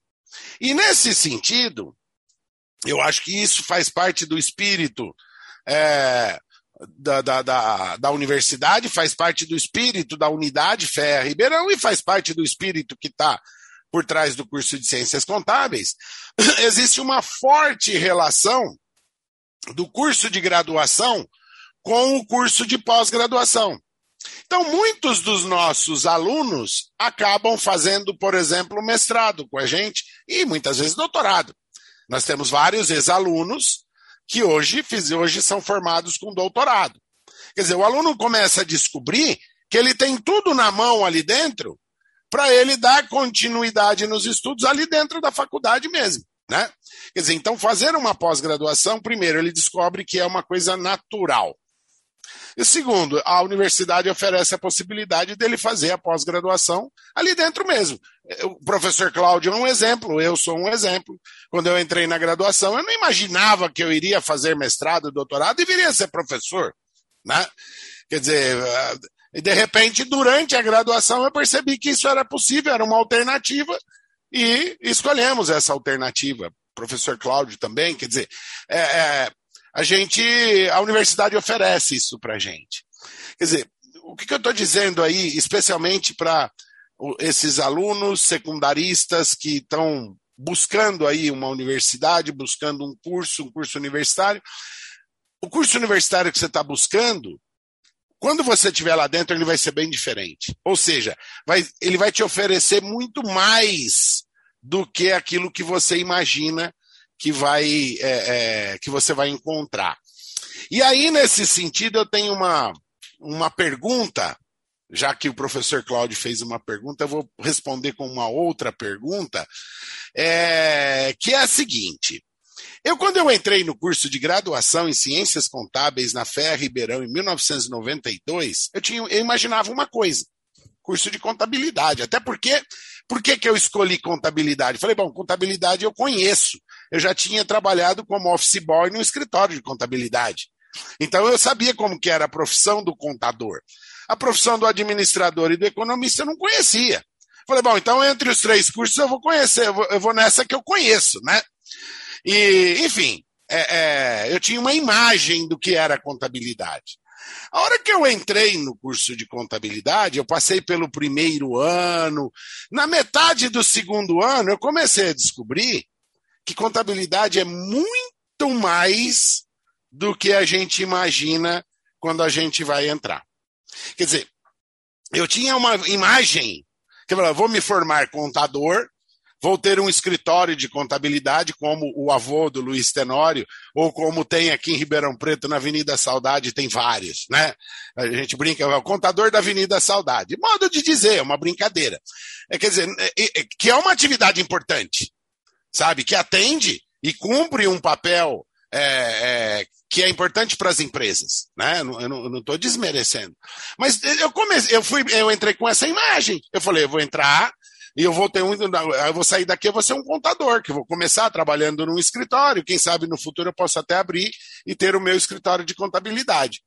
E nesse sentido, eu acho que isso faz parte do espírito é, da, da, da, da, universidade, faz parte do espírito da unidade Fé Ribeirão e faz parte do espírito que está por trás do curso de Ciências Contábeis. Existe uma forte relação do curso de graduação com o curso de pós-graduação. Então, muitos dos nossos alunos acabam fazendo, por exemplo, mestrado com a gente e muitas vezes doutorado. Nós temos vários ex-alunos que hoje, hoje são formados com doutorado. Quer dizer, o aluno começa a descobrir que ele tem tudo na mão ali dentro para ele dar continuidade nos estudos ali dentro da faculdade mesmo. Né? Quer dizer, então fazer uma pós-graduação, primeiro, ele descobre que é uma coisa natural. E segundo, a universidade oferece a possibilidade dele fazer a pós-graduação ali dentro mesmo. O professor Cláudio é um exemplo, eu sou um exemplo. Quando eu entrei na graduação, eu não imaginava que eu iria fazer mestrado, doutorado e viria a ser professor. Né? Quer dizer, e de repente, durante a graduação, eu percebi que isso era possível, era uma alternativa, e escolhemos essa alternativa. Professor Cláudio também, quer dizer, é, é, a gente, a universidade oferece isso para a gente. Quer dizer, o que, que eu estou dizendo aí, especialmente para esses alunos secundaristas que estão buscando aí uma universidade, buscando um curso, um curso universitário. O curso universitário que você está buscando, quando você estiver lá dentro, ele vai ser bem diferente. Ou seja, vai, ele vai te oferecer muito mais do que aquilo que você imagina que vai é, é, que você vai encontrar. E aí, nesse sentido, eu tenho uma, uma pergunta, já que o professor Cláudio fez uma pergunta, eu vou responder com uma outra pergunta, é, que é a seguinte. Eu, quando eu entrei no curso de graduação em Ciências Contábeis na FEA Ribeirão em 1992, eu, tinha, eu imaginava uma coisa, curso de contabilidade, até porque por que, que eu escolhi contabilidade? Falei, bom, contabilidade eu conheço. Eu já tinha trabalhado como office boy no escritório de contabilidade. Então eu sabia como que era a profissão do contador. A profissão do administrador e do economista eu não conhecia. Falei, bom, então entre os três cursos eu vou conhecer, eu vou, eu vou nessa que eu conheço, né? E, enfim, é, é, eu tinha uma imagem do que era contabilidade. A hora que eu entrei no curso de contabilidade, eu passei pelo primeiro ano, na metade do segundo ano, eu comecei a descobrir que contabilidade é muito mais do que a gente imagina quando a gente vai entrar. Quer dizer, eu tinha uma imagem que eu falava, vou me formar contador, vou ter um escritório de contabilidade, como o avô do Luiz Tenório, ou como tem aqui em Ribeirão Preto, na Avenida Saudade, tem vários, né? A gente brinca, é o contador da Avenida Saudade. Modo de dizer, é uma brincadeira. É, quer dizer, é, é, que é uma atividade importante, sabe? Que atende e cumpre um papel é, é, que é importante para as empresas, né? Eu não estou desmerecendo. Mas eu comecei, eu fui, eu entrei com essa imagem. Eu falei, eu vou entrar e eu vou ter um, eu vou sair daqui, eu vou ser um contador, que vou começar trabalhando num escritório, quem sabe no futuro eu possa até abrir e ter o meu escritório de contabilidade.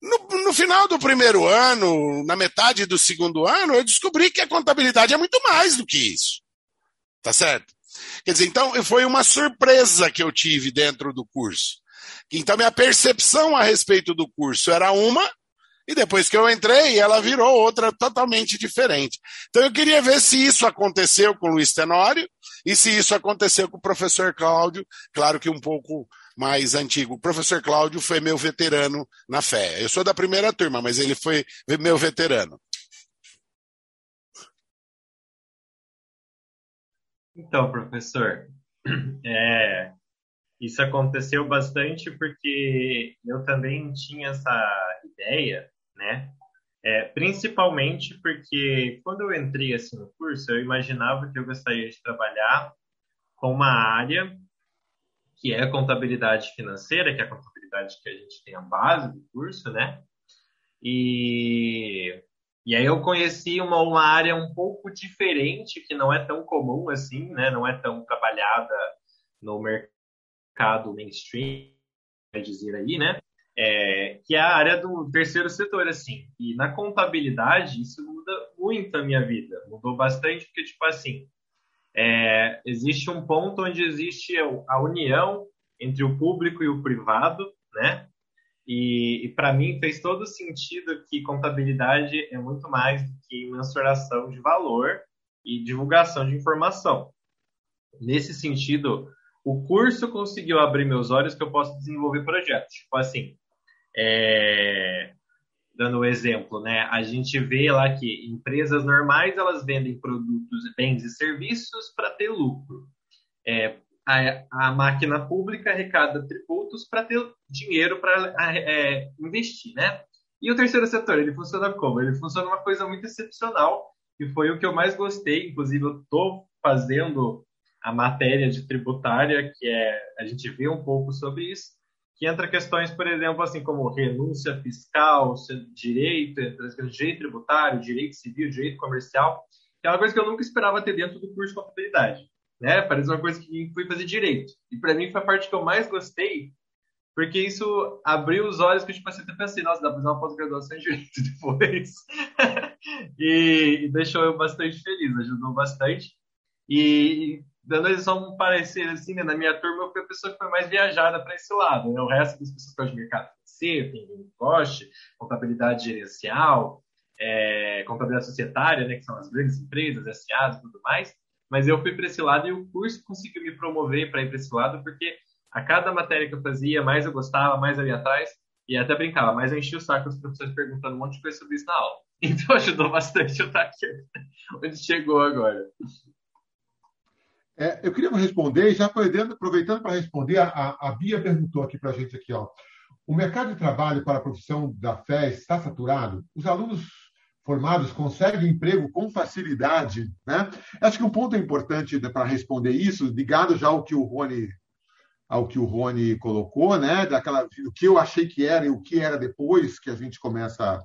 No, no, final do primeiro ano, na metade do segundo ano, eu descobri que a contabilidade é muito mais do que isso. Tá certo? Quer dizer, então foi uma surpresa que eu tive dentro do curso. Então, minha percepção a respeito do curso era uma, e depois que eu entrei, ela virou outra totalmente diferente. Então eu queria ver se isso aconteceu com o Luiz Tenório e se isso aconteceu com o professor Cláudio, claro que um pouco mais antigo. O professor Cláudio foi meu veterano na fé. Eu sou da primeira turma, mas ele foi meu veterano. Então, professor, é, isso aconteceu bastante porque eu também tinha essa ideia né? É, principalmente porque quando eu entrei assim no curso, eu imaginava que eu gostaria de trabalhar com uma área que é a contabilidade financeira, que é a contabilidade que a gente tem a base do curso, né? E, e aí eu conheci uma, uma área um pouco diferente, que não é tão comum assim, né? Não é tão trabalhada no mercado mainstream, vai dizer aí, né? É, que é a área do terceiro setor, assim. E na contabilidade, isso muda muito a minha vida. Mudou bastante, porque, tipo assim, é, existe um ponto onde existe a união entre o público e o privado, né? E, e para mim fez todo sentido que contabilidade é muito mais do que mensuração de valor e divulgação de informação. Nesse sentido, o curso conseguiu abrir meus olhos que eu posso desenvolver projetos. Tipo assim, é, dando um exemplo, né? A gente vê lá que empresas normais elas vendem produtos, bens e serviços para ter lucro. É, a, a, máquina pública arrecada tributos para ter dinheiro para é, investir, né? E o terceiro setor, ele funciona como? Ele funciona uma coisa muito excepcional, e foi o que eu mais gostei. Inclusive, eu estou fazendo a matéria de tributária, que é a gente vê um pouco sobre isso, que entra questões, por exemplo, assim como renúncia fiscal, direito, direito tributário, direito civil, direito comercial, que é uma coisa que eu nunca esperava ter dentro do curso de contabilidade, né? Parece uma coisa que fui fazer direito. E para mim foi a parte que eu mais gostei, porque isso abriu os olhos que tipo assim, eu pensei, nossa, dá para fazer uma pós-graduação em direito depois. e, e deixou eu bastante feliz, ajudou bastante. E dando só um parecer assim, né? na minha turma eu fui a pessoa que foi mais viajada para esse lado, né? O resto das pessoas que gostam de mercado financeiro, tem goste, contabilidade gerencial, é, contabilidade societária, né? Que são as grandes empresas, SAs e tudo mais. Mas eu fui para esse lado e o curso conseguiu me promover para ir para esse lado, porque a cada matéria que eu fazia, mais eu gostava, mais eu ia atrás, e até brincava, mais eu enchia o saco dos professores perguntando um monte de coisa sobre isso na aula. Então ajudou bastante eu estar aqui onde chegou agora. É, eu queria responder, já aproveitando para responder, a, a Bia perguntou aqui para a gente aqui, ó, o mercado de trabalho para a profissão da fé está saturado? Os alunos formados conseguem emprego com facilidade, né? Acho que um ponto importante para responder isso, ligado já ao que o Rony ao que o Rony colocou, né? Daquela o que eu achei que era e o que era depois que a gente começa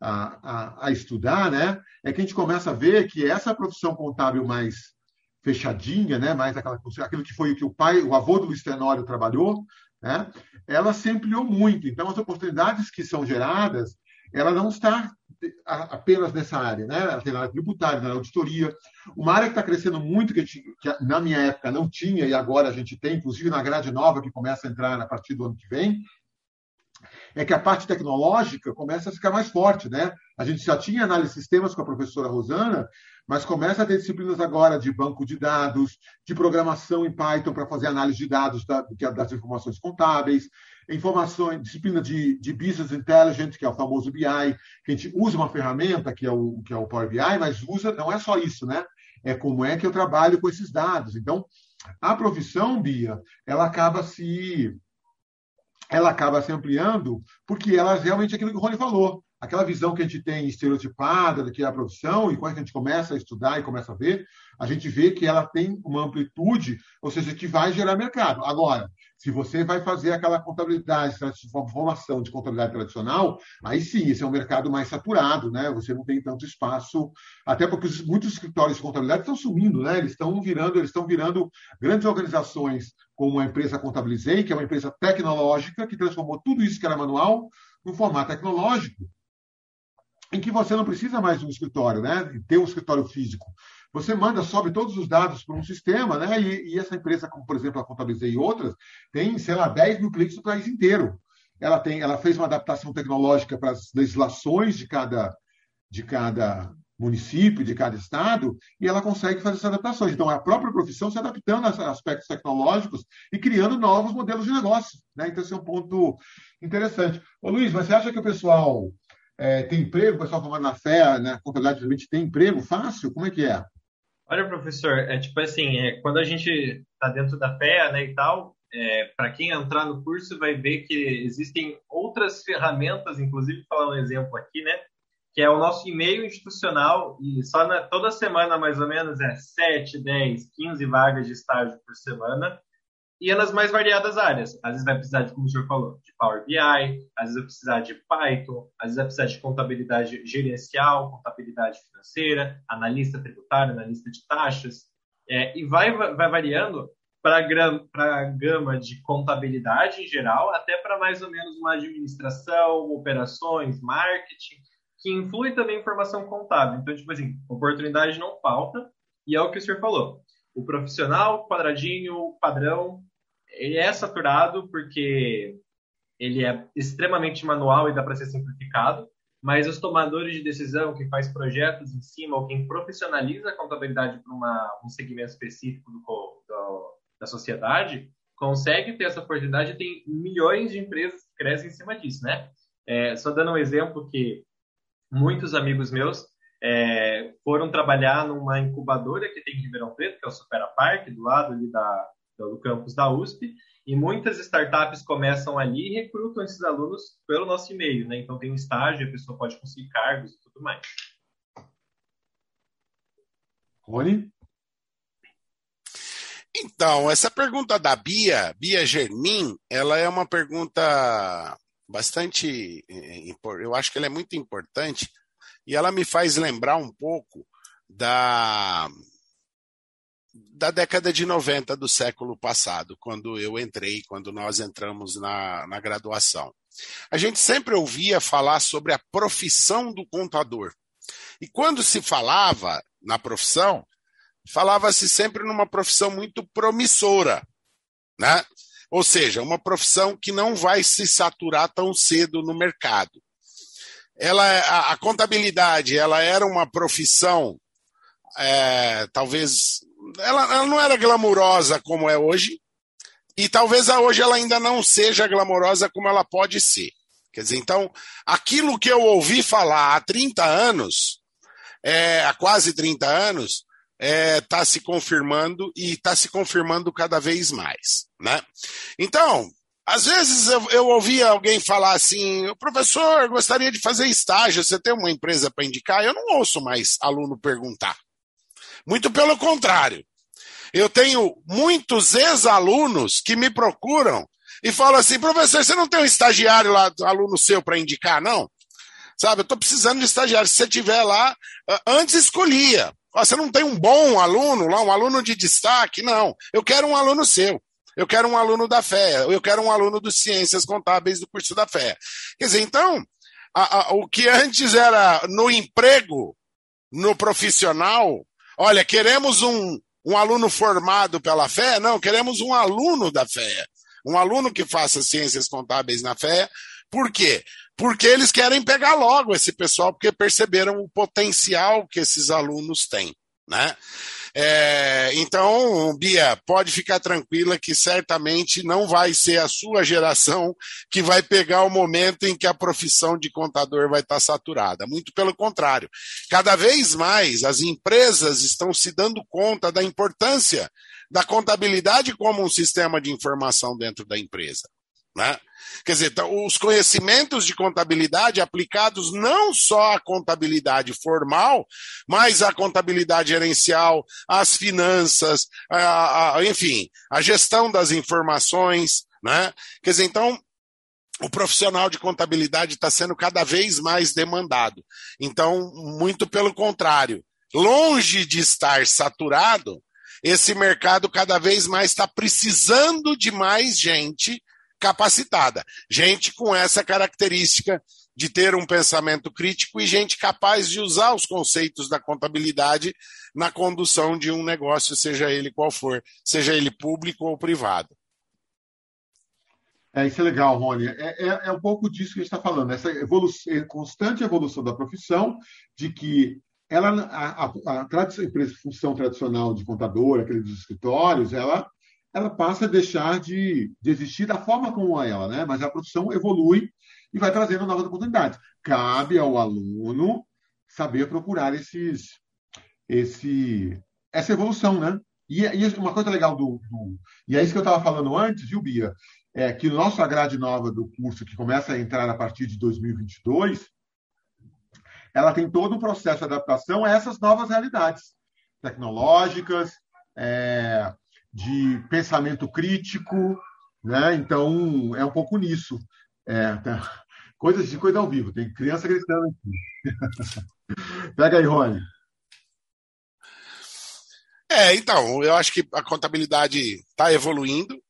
a, a, a estudar, né? É que a gente começa a ver que essa profissão contábil mais fechadinha, né? mais aquela, aquilo que foi o que o pai, o avô do Luiz Tenório trabalhou, né? ela se ampliou muito. Então, as oportunidades que são geradas, ela não está apenas nessa área, né? Ela tem na área tributária, na auditoria. Uma área que está crescendo muito, que, gente, que, na minha época não tinha e agora a gente tem, inclusive na grade nova que começa a entrar a partir do ano que vem, é que a parte tecnológica começa a ficar mais forte, né? A gente já tinha análise de sistemas com a professora Rosana, mas começa a ter disciplinas agora de banco de dados, de programação em Python para fazer análise de dados da, das informações contábeis, informações, disciplina de, de Business Intelligence, que é o famoso BI, que a gente usa uma ferramenta, que é o, que é o Power BI, mas usa, não é só isso, né? É como é que eu trabalho com esses dados. Então, a profissão, Bia, ela acaba se ela acaba se ampliando porque ela realmente é aquilo que o Rony falou aquela visão que a gente tem estereotipada do que é a profissão, e quando a gente começa a estudar e começa a ver, a gente vê que ela tem uma amplitude, ou seja, que vai gerar mercado. Agora, se você vai fazer aquela contabilidade, formação de contabilidade tradicional, aí sim, esse é um mercado mais saturado, né? Você não tem tanto espaço, até porque muitos escritórios de contabilidade estão sumindo, né? Eles estão virando, eles estão virando grandes organizações, como a empresa Contabilizei, que é uma empresa tecnológica que transformou tudo isso que era manual no formato tecnológico em que você não precisa mais de um escritório, né? ter um escritório físico. Você manda, sobe todos os dados para um sistema, né? E, e, essa empresa, como por exemplo a Contabilizei e outras, tem, sei lá, 10 mil clientes no país inteiro. Ela, tem, ela fez uma adaptação tecnológica para as legislações de cada, de cada município, de cada estado, e ela consegue fazer essas adaptações. Então, a própria profissão se adaptando a aspectos tecnológicos e criando novos modelos de negócio. Né? Então, esse é um ponto interessante. Ô, Luiz, mas você acha que o pessoal é, tem emprego, o pessoal formado na fé, né, contabilidade realmente tem emprego fácil? Como é que é? Olha, professor, é tipo assim, é, quando a gente está dentro da fé, né, e tal, é, para quem entrar no curso vai ver que existem outras ferramentas, inclusive falar um exemplo aqui, né, que é o nosso e-mail institucional, e só na, toda semana, mais ou menos, é 7, 10, 15 vagas de estágio por semana, e é nas mais variadas áreas. Às vezes vai precisar de, como o senhor falou, de Power BI, às vezes vai precisar de Python, às vezes vai precisar de contabilidade gerencial, contabilidade financeira, analista tributário, analista de taxas, é, e vai, vai variando para a gama de contabilidade em geral, até para mais ou menos uma administração, operações, marketing, que influi também em formação contábil. Então, tipo assim, oportunidade não falta, e é o que o senhor falou. O profissional, quadradinho, padrão, ele é saturado porque ele é extremamente manual e dá para ser simplificado, mas os tomadores de decisão, que faz projetos em cima, ou quem profissionaliza a contabilidade para um segmento específico do, do, da sociedade, consegue ter essa oportunidade e tem milhões de empresas que crescem em cima disso, né? É, só dando um exemplo que muitos amigos meus é, foram trabalhar numa incubadora que tem em Ribeirão Preto, que é o Supera Park, do lado ali da, do campus da USP, e muitas startups começam ali e recrutam esses alunos pelo nosso e-mail, né? Então tem um estágio, a pessoa pode conseguir cargos e tudo mais. Rony? Então, essa pergunta da Bia, Bia Germin, ela é uma pergunta bastante. Eh, eu acho que ela é muito importante e ela me faz lembrar um pouco da, da década de 90 do século passado, quando eu entrei, quando nós entramos na, na graduação. A gente sempre ouvia falar sobre a profissão do contador. E quando se falava na profissão, falava-se sempre numa profissão muito promissora, né? Ou seja, uma profissão que não vai se saturar tão cedo no mercado. Ela, a, a contabilidade, ela era uma profissão, é, talvez, ela, ela não era glamurosa como é hoje, e talvez hoje ela ainda não seja glamourosa como ela pode ser. Quer dizer, então, aquilo que eu ouvi falar há 30 anos, é, há quase 30 anos, está é, tá se confirmando e está se confirmando cada vez mais. Né? Então, às vezes eu, eu ouvia alguém falar assim, professor, gostaria de fazer estágio, você tem uma empresa para indicar? Eu não ouço mais aluno perguntar. Muito pelo contrário. Eu tenho muitos ex-alunos que me procuram e falam assim, professor, você não tem um estagiário lá, aluno seu, para indicar, não? Sabe, eu estou precisando de estagiário. Se você tiver lá, antes escolhia. Você não tem um bom aluno lá, um aluno de destaque? Não. Eu quero um aluno seu. Eu quero um aluno da fé. Eu quero um aluno de ciências contábeis do curso da fé. Quer dizer, então, a, a, o que antes era no emprego, no profissional, olha, queremos um, um aluno formado pela fé? Não, queremos um aluno da fé. Um aluno que faça ciências contábeis na fé. Por quê? porque eles querem pegar logo esse pessoal, porque perceberam o potencial que esses alunos têm. Né? É, então, Bia, pode ficar tranquila que certamente não vai ser a sua geração que vai pegar o momento em que a profissão de contador vai estar saturada. Muito pelo contrário. Cada vez mais as empresas estão se dando conta da importância da contabilidade como um sistema de informação dentro da empresa. Né? Quer dizer, então, os conhecimentos de contabilidade aplicados não só à contabilidade formal, mas à contabilidade gerencial, às finanças, a, a, enfim, a gestão das informações. Né? Quer dizer, então, o profissional de contabilidade está sendo cada vez mais demandado. Então, muito pelo contrário, longe de estar saturado, esse mercado cada vez mais está precisando de mais gente capacitada. Gente com essa característica de ter um pensamento crítico e gente capaz de usar os conceitos da contabilidade na condução de um negócio, seja ele qual for, seja ele público ou privado. É, isso é legal, Rony. É, é, é um pouco disso que a gente está falando, essa evolução, é, constante evolução da profissão, de que ela, a, a, a, a função tradicional de contador, aquele dos escritórios, ela ela passa a deixar de, de existir da forma como é ela, né? Mas a profissão evolui e vai trazendo novas oportunidades. Cabe ao aluno saber procurar esses, esse, essa evolução, né? E, e uma coisa legal do, do, E é isso que eu estava falando antes, viu, Bia? É que o nosso grade nova do curso, que começa a entrar a partir de 2022, ela tem todo um processo de adaptação a essas novas realidades tecnológicas, é, de pensamento crítico, né? Então é um pouco nisso. É, tá. Coisas de coisa ao vivo. Tem criança gritando aqui. Pega aí, Rony. É, então, eu acho que a contabilidade está evoluindo.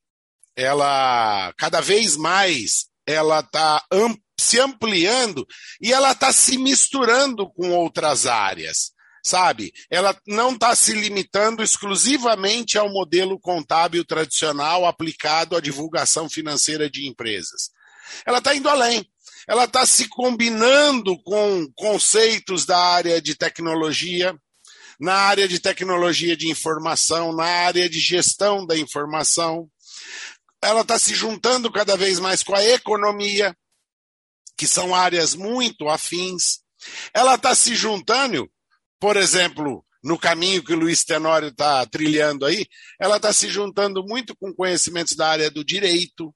Ela cada vez mais ela está se ampliando e ela está se misturando com outras áreas, sabe? Ela não está se limitando exclusivamente ao modelo contábil tradicional aplicado à divulgação financeira de empresas. Ela está indo além. Ela está se combinando com conceitos da área de tecnologia, na área de tecnologia de informação, na área de gestão da informação. Ela está se juntando cada vez mais com a economia, que são áreas muito afins. Ela está se juntando, por exemplo, no caminho que o Luiz Tenório está trilhando aí, ela está se juntando muito com conhecimentos da área do direito.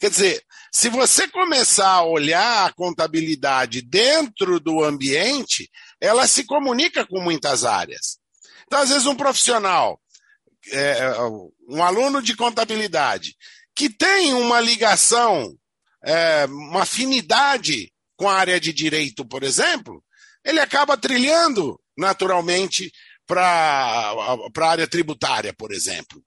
Quer dizer, se você começar a olhar a contabilidade dentro do ambiente, ela se comunica com muitas áreas. Então, às vezes, um profissional, é, um aluno de contabilidade, que tem uma ligação, é, uma afinidade com a área de direito, por exemplo, ele acaba trilhando naturalmente para a área tributária, por exemplo.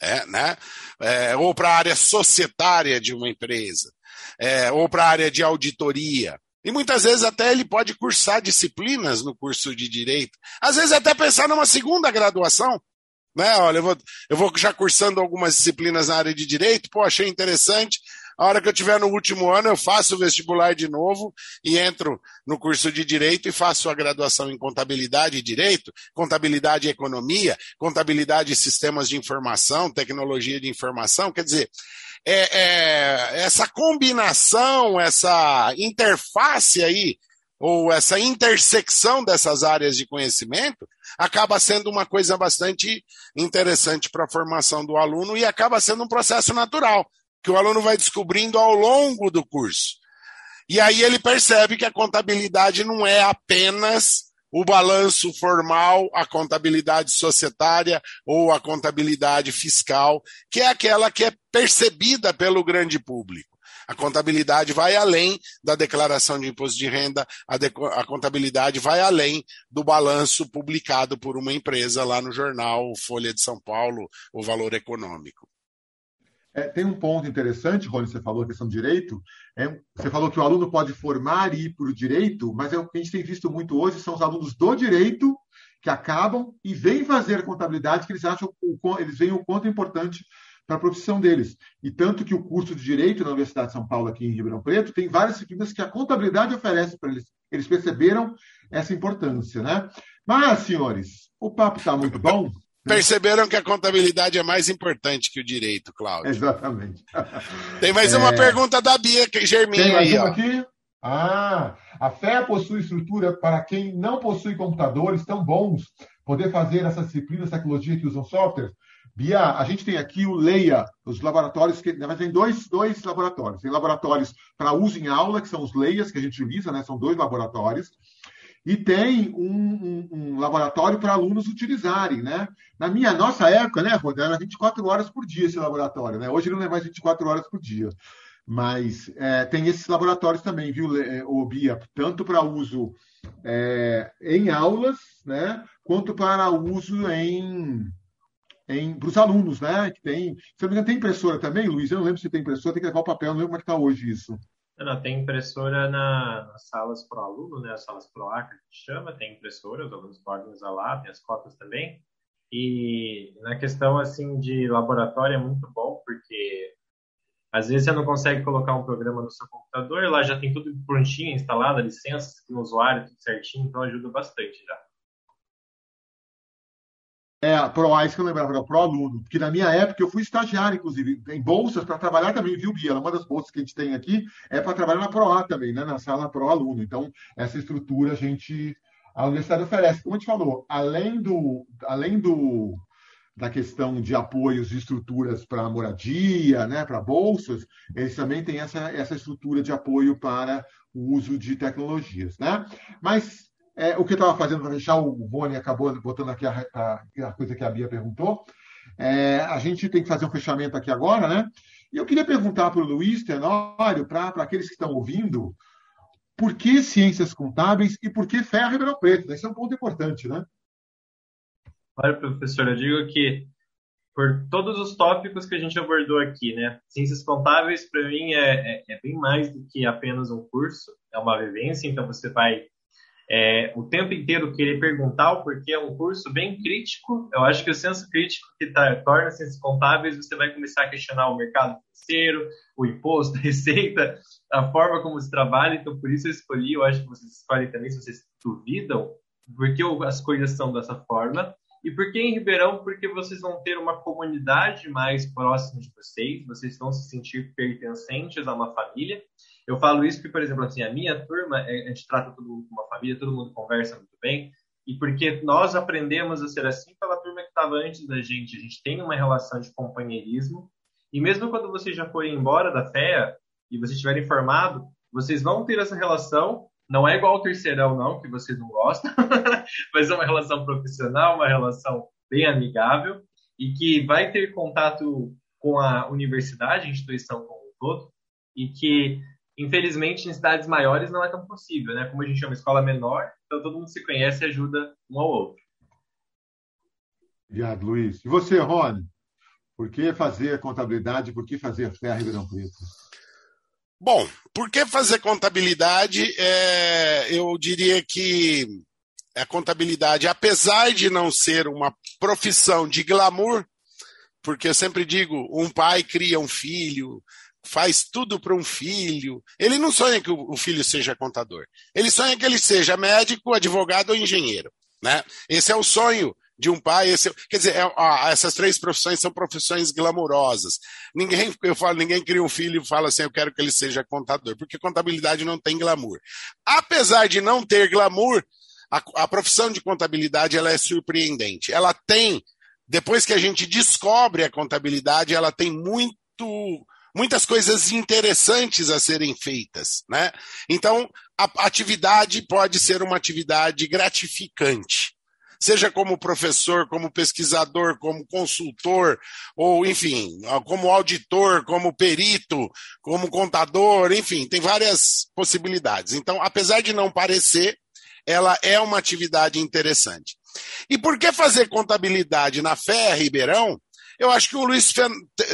É, né? É, ou para a área societária de uma empresa, é, ou para a área de auditoria. E muitas vezes até ele pode cursar disciplinas no curso de direito. Às vezes até pensar numa segunda graduação. Né? Olha, eu vou, eu vou já cursando algumas disciplinas na área de direito, pô, achei interessante. A hora que eu tiver no último ano, eu faço o vestibular de novo e entro no curso de direito e faço a graduação em contabilidade e direito, contabilidade e economia, contabilidade e sistemas de informação, tecnologia de informação. Quer dizer, é, é, essa combinação, essa interface aí, ou essa intersecção dessas áreas de conhecimento, acaba sendo uma coisa bastante interessante para a formação do aluno e acaba sendo um processo natural, que o aluno vai descobrindo ao longo do curso. E aí ele percebe que a contabilidade não é apenas o balanço formal, a contabilidade societária ou a contabilidade fiscal, que é aquela que é percebida pelo grande público. A contabilidade vai além da declaração de imposto de renda, a, de, a, contabilidade vai além do balanço publicado por uma empresa lá no jornal Folha de São Paulo, o Valor Econômico. É, tem um ponto interessante, Rony, você falou a questão do direito. É, você falou que o aluno pode formar e ir para o direito, mas é o que a gente tem visto muito hoje são os alunos do direito que acabam e vêm fazer contabilidade, que eles acham eles veem o quanto é importante para a profissão deles. E tanto que o curso de Direito na Universidade de São Paulo, aqui em Ribeirão Preto, tem várias disciplinas que a contabilidade oferece para eles. Eles perceberam essa importância, né? Mas, senhores, o papo está muito bom. Perceberam que a contabilidade é mais importante que o direito, Cláudio. Exatamente. Tem mais é... uma pergunta da Bia Germinho Tem mais aí, uma aqui? Ah, a fé possui estrutura para quem não possui computadores tão bons poder fazer essas disciplinas, tecnologia que usam software? Bia, a gente tem aqui o Leia, os laboratórios, que na verdade tem dois, dois laboratórios. Tem laboratórios para uso em aula, que são os Leias, que a gente utiliza, né? São dois laboratórios e tem um, um, um laboratório para alunos utilizarem, né? Na minha nossa época, né, Roda, era 24 horas por dia esse laboratório, né? Hoje não é mais 24 horas por dia. Mas é, tem esses laboratórios também, viu, o Bia? Tanto para uso é, em aulas, né? Quanto para uso em, para os alunos, né? Que tem, se não tem impressora também, Luiz? Eu não lembro se tem impressora, tem que levar o papel, não lembro como é que está hoje isso. Tem impressora na, nas salas pro aluno, né? As salas pro A que a gente chama, tem impressora, os alunos podem usar lá, tem as cotas também. E na questão assim de laboratório é muito bom porque às vezes você não consegue colocar um programa no seu computador, lá já tem tudo prontinho, instalado, licenças no usuário, tudo certinho, então ajuda bastante já. É, ProAIS que eu lembrava, era Pro-Aluno. Porque na minha época eu fui estagiário, inclusive, em bolsas para trabalhar também, viu, Bia? Uma das bolsas que a gente tem aqui é para trabalhar na ProA também, né? Na sala Pro-Aluno. Então, essa estrutura a gente. A universidade oferece. Como a gente falou, além do, além do, da questão de apoios de estruturas para moradia, né, para bolsas, eles também têm essa, essa estrutura de apoio para o uso de tecnologias. Né? Mas é, o que eu estava fazendo para deixar, o Rony acabou botando aqui a, a, a, coisa que a Bia perguntou. É, a gente tem que fazer um fechamento aqui agora, né? E eu queria perguntar para o Luiz Tenório, para aqueles que estão ouvindo, por que ciências contábeis e por que Ferro Ribeirão Preto? Esse é um ponto importante, né? Olha, professor, eu digo que por todos os tópicos que a gente abordou aqui, né? Ciências contábeis, para mim, é, é, é, bem mais do que apenas um curso, é uma vivência, então você vai é, o tempo inteiro querer perguntar o porquê é um curso bem crítico. Eu acho que o senso crítico que tá, torna ciências contábeis, você vai começar a questionar o mercado financeiro, o imposto, a receita, a forma como se trabalha. Então, por isso eu escolhi, eu acho que vocês escolhem também se vocês duvidam, porque as coisas são dessa forma. E por que em Ribeirão? Porque vocês vão ter uma comunidade mais próxima de vocês, vocês vão se sentir pertencentes a uma família. Eu falo isso porque, por exemplo, assim, a minha turma, é, a gente trata todo mundo como uma família, todo mundo conversa muito bem, e porque nós aprendemos a ser assim pela turma que estava antes da gente. A gente tem uma relação de companheirismo, e mesmo quando vocês já forem embora da FEA e vocês estiverem formado, vocês vão ter essa relação não é igual ao terceirão, não, que vocês não gostam, mas é uma relação profissional, uma relação bem amigável e que vai ter contato com a universidade, a instituição como um todo, e que, infelizmente, em cidades maiores não é tão possível, né? Como a gente chama escola menor, então todo mundo se conhece e ajuda um ao outro. Obrigado, Luiz. E você, Rony? Por que fazer contabilidade? Por que fazer fé Ribeirão Preto? Bom, por que fazer contabilidade? É, eu diria que a contabilidade, apesar de não ser uma profissão de glamour, porque eu sempre digo, um pai cria um filho, faz tudo para um filho. Ele não sonha que o filho seja contador. Ele sonha que ele seja médico, advogado ou engenheiro. Né? Esse é o sonho de um pai. Esse, quer dizer, é, essas três profissões são profissões glamurosas. Ninguém, eu falo, ninguém cria um filho e fala assim, eu quero que ele seja contador, porque contabilidade não tem glamour. Apesar de não ter glamour, a, a profissão de contabilidade ela é surpreendente. Ela tem, depois que a gente descobre a contabilidade, ela tem muito muitas coisas interessantes a serem feitas, né? Então, a atividade pode ser uma atividade gratificante seja como professor, como pesquisador, como consultor, ou enfim, como auditor, como perito, como contador, enfim, tem várias possibilidades. Então, apesar de não parecer, ela é uma atividade interessante. E por que fazer contabilidade na Fé Ribeirão? Eu acho que o Luiz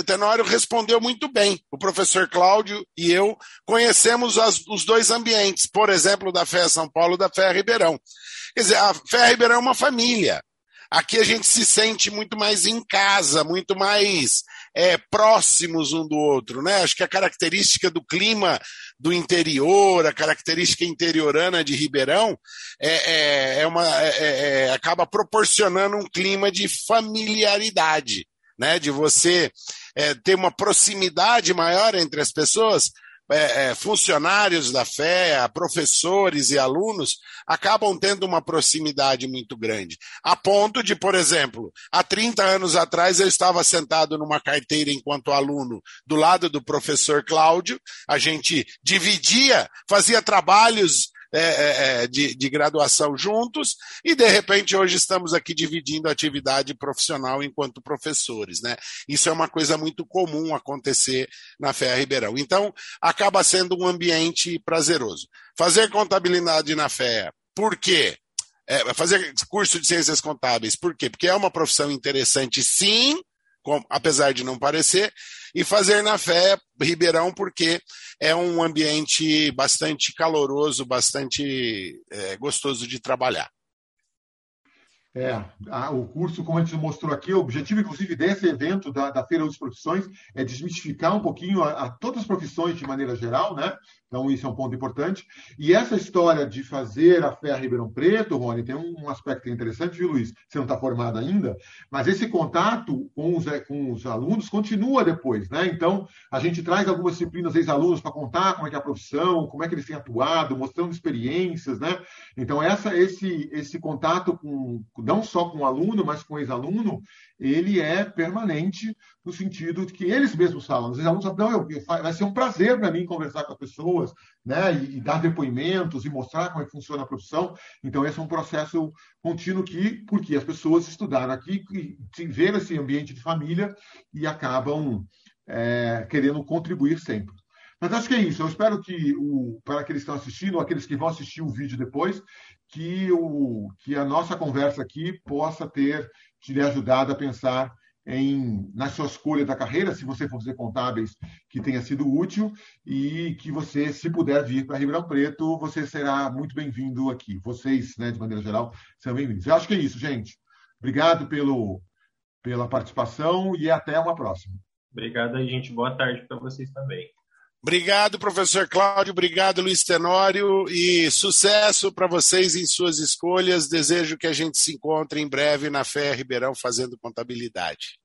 Tenório respondeu muito bem. O professor Cláudio e eu conhecemos as, os dois ambientes, por exemplo, da Fé São Paulo e da Fé Ribeirão. Quer dizer, a Fé Ribeirão é uma família. Aqui a gente se sente muito mais em casa, muito mais é, próximos um do outro, né? Acho que a característica do clima do interior, a característica interiorana de Ribeirão, é, é, é uma, é, é, é acaba proporcionando um clima de familiaridade né, de você é, ter uma proximidade maior entre as pessoas, é, é, funcionários da fé, professores e alunos acabam tendo uma proximidade muito grande. A ponto de, por exemplo, há 30 anos atrás eu estava sentado numa carteira enquanto aluno do lado do professor Cláudio, a gente dividia, fazia trabalhos é, é, é, de, de graduação juntos e, de repente, hoje estamos aqui dividindo atividade profissional enquanto professores. Né? Isso é uma coisa muito comum acontecer na FEA Ribeirão. Então, acaba sendo um ambiente prazeroso. Fazer contabilidade na FEA, por quê? É, fazer curso de ciências contábeis, por quê? Porque é uma profissão interessante, sim, apesar de não parecer, e fazer na fé Ribeirão, porque é um ambiente bastante caloroso, bastante é, gostoso de trabalhar. É, a, o curso, como a gente mostrou aqui, o objetivo, inclusive, desse evento da, da Feira das Profissões é desmistificar um pouquinho a, a, todas as profissões de maneira geral, né? Então, isso é um ponto importante. E essa história de fazer a Fé Ribeirão Preto, Rony, tem um aspecto interessante, viu, Luiz? Você não está formado ainda, mas esse contato com os, com os alunos continua depois, né? Então, a gente traz algumas disciplinas ex-alunos para contar como é que é a profissão, como é que eles têm atuado, mostrando experiências, né? Então, essa, esse, esse contato com, não só com o aluno, mas com o ex-aluno, ele é permanente no sentido de que eles mesmos falam. Os alunos falam, não, eu, eu, vai ser um prazer para mim conversar com as pessoas, né, e, e, dar depoimentos e mostrar como é que funciona a profissão. Então, esse é um processo contínuo que, porque as pessoas estudaram aqui, e ver esse ambiente de família e acabam é, querendo contribuir sempre. Mas acho que é isso. Eu espero que, o, para aqueles que estão assistindo, ou aqueles que vão assistir o vídeo depois, que, o, que a nossa conversa aqui possa ter te ajudado a pensar em, na sua escolha da carreira, se você for fazer contábeis, que tenha sido útil e que você, se puder vir para Ribeirão Preto, você será muito bem-vindo aqui. Vocês, né, de maneira geral, são bem-vindos. Eu acho que é isso, gente. Obrigado pelo, pela participação e até uma próxima. Obrigado aí, gente. Boa tarde para vocês também. Obrigado, professor Cláudio. Obrigado, Luiz Tenório. E sucesso para vocês em suas escolhas. Desejo que a gente se encontre em breve na Fé Ribeirão fazendo contabilidade.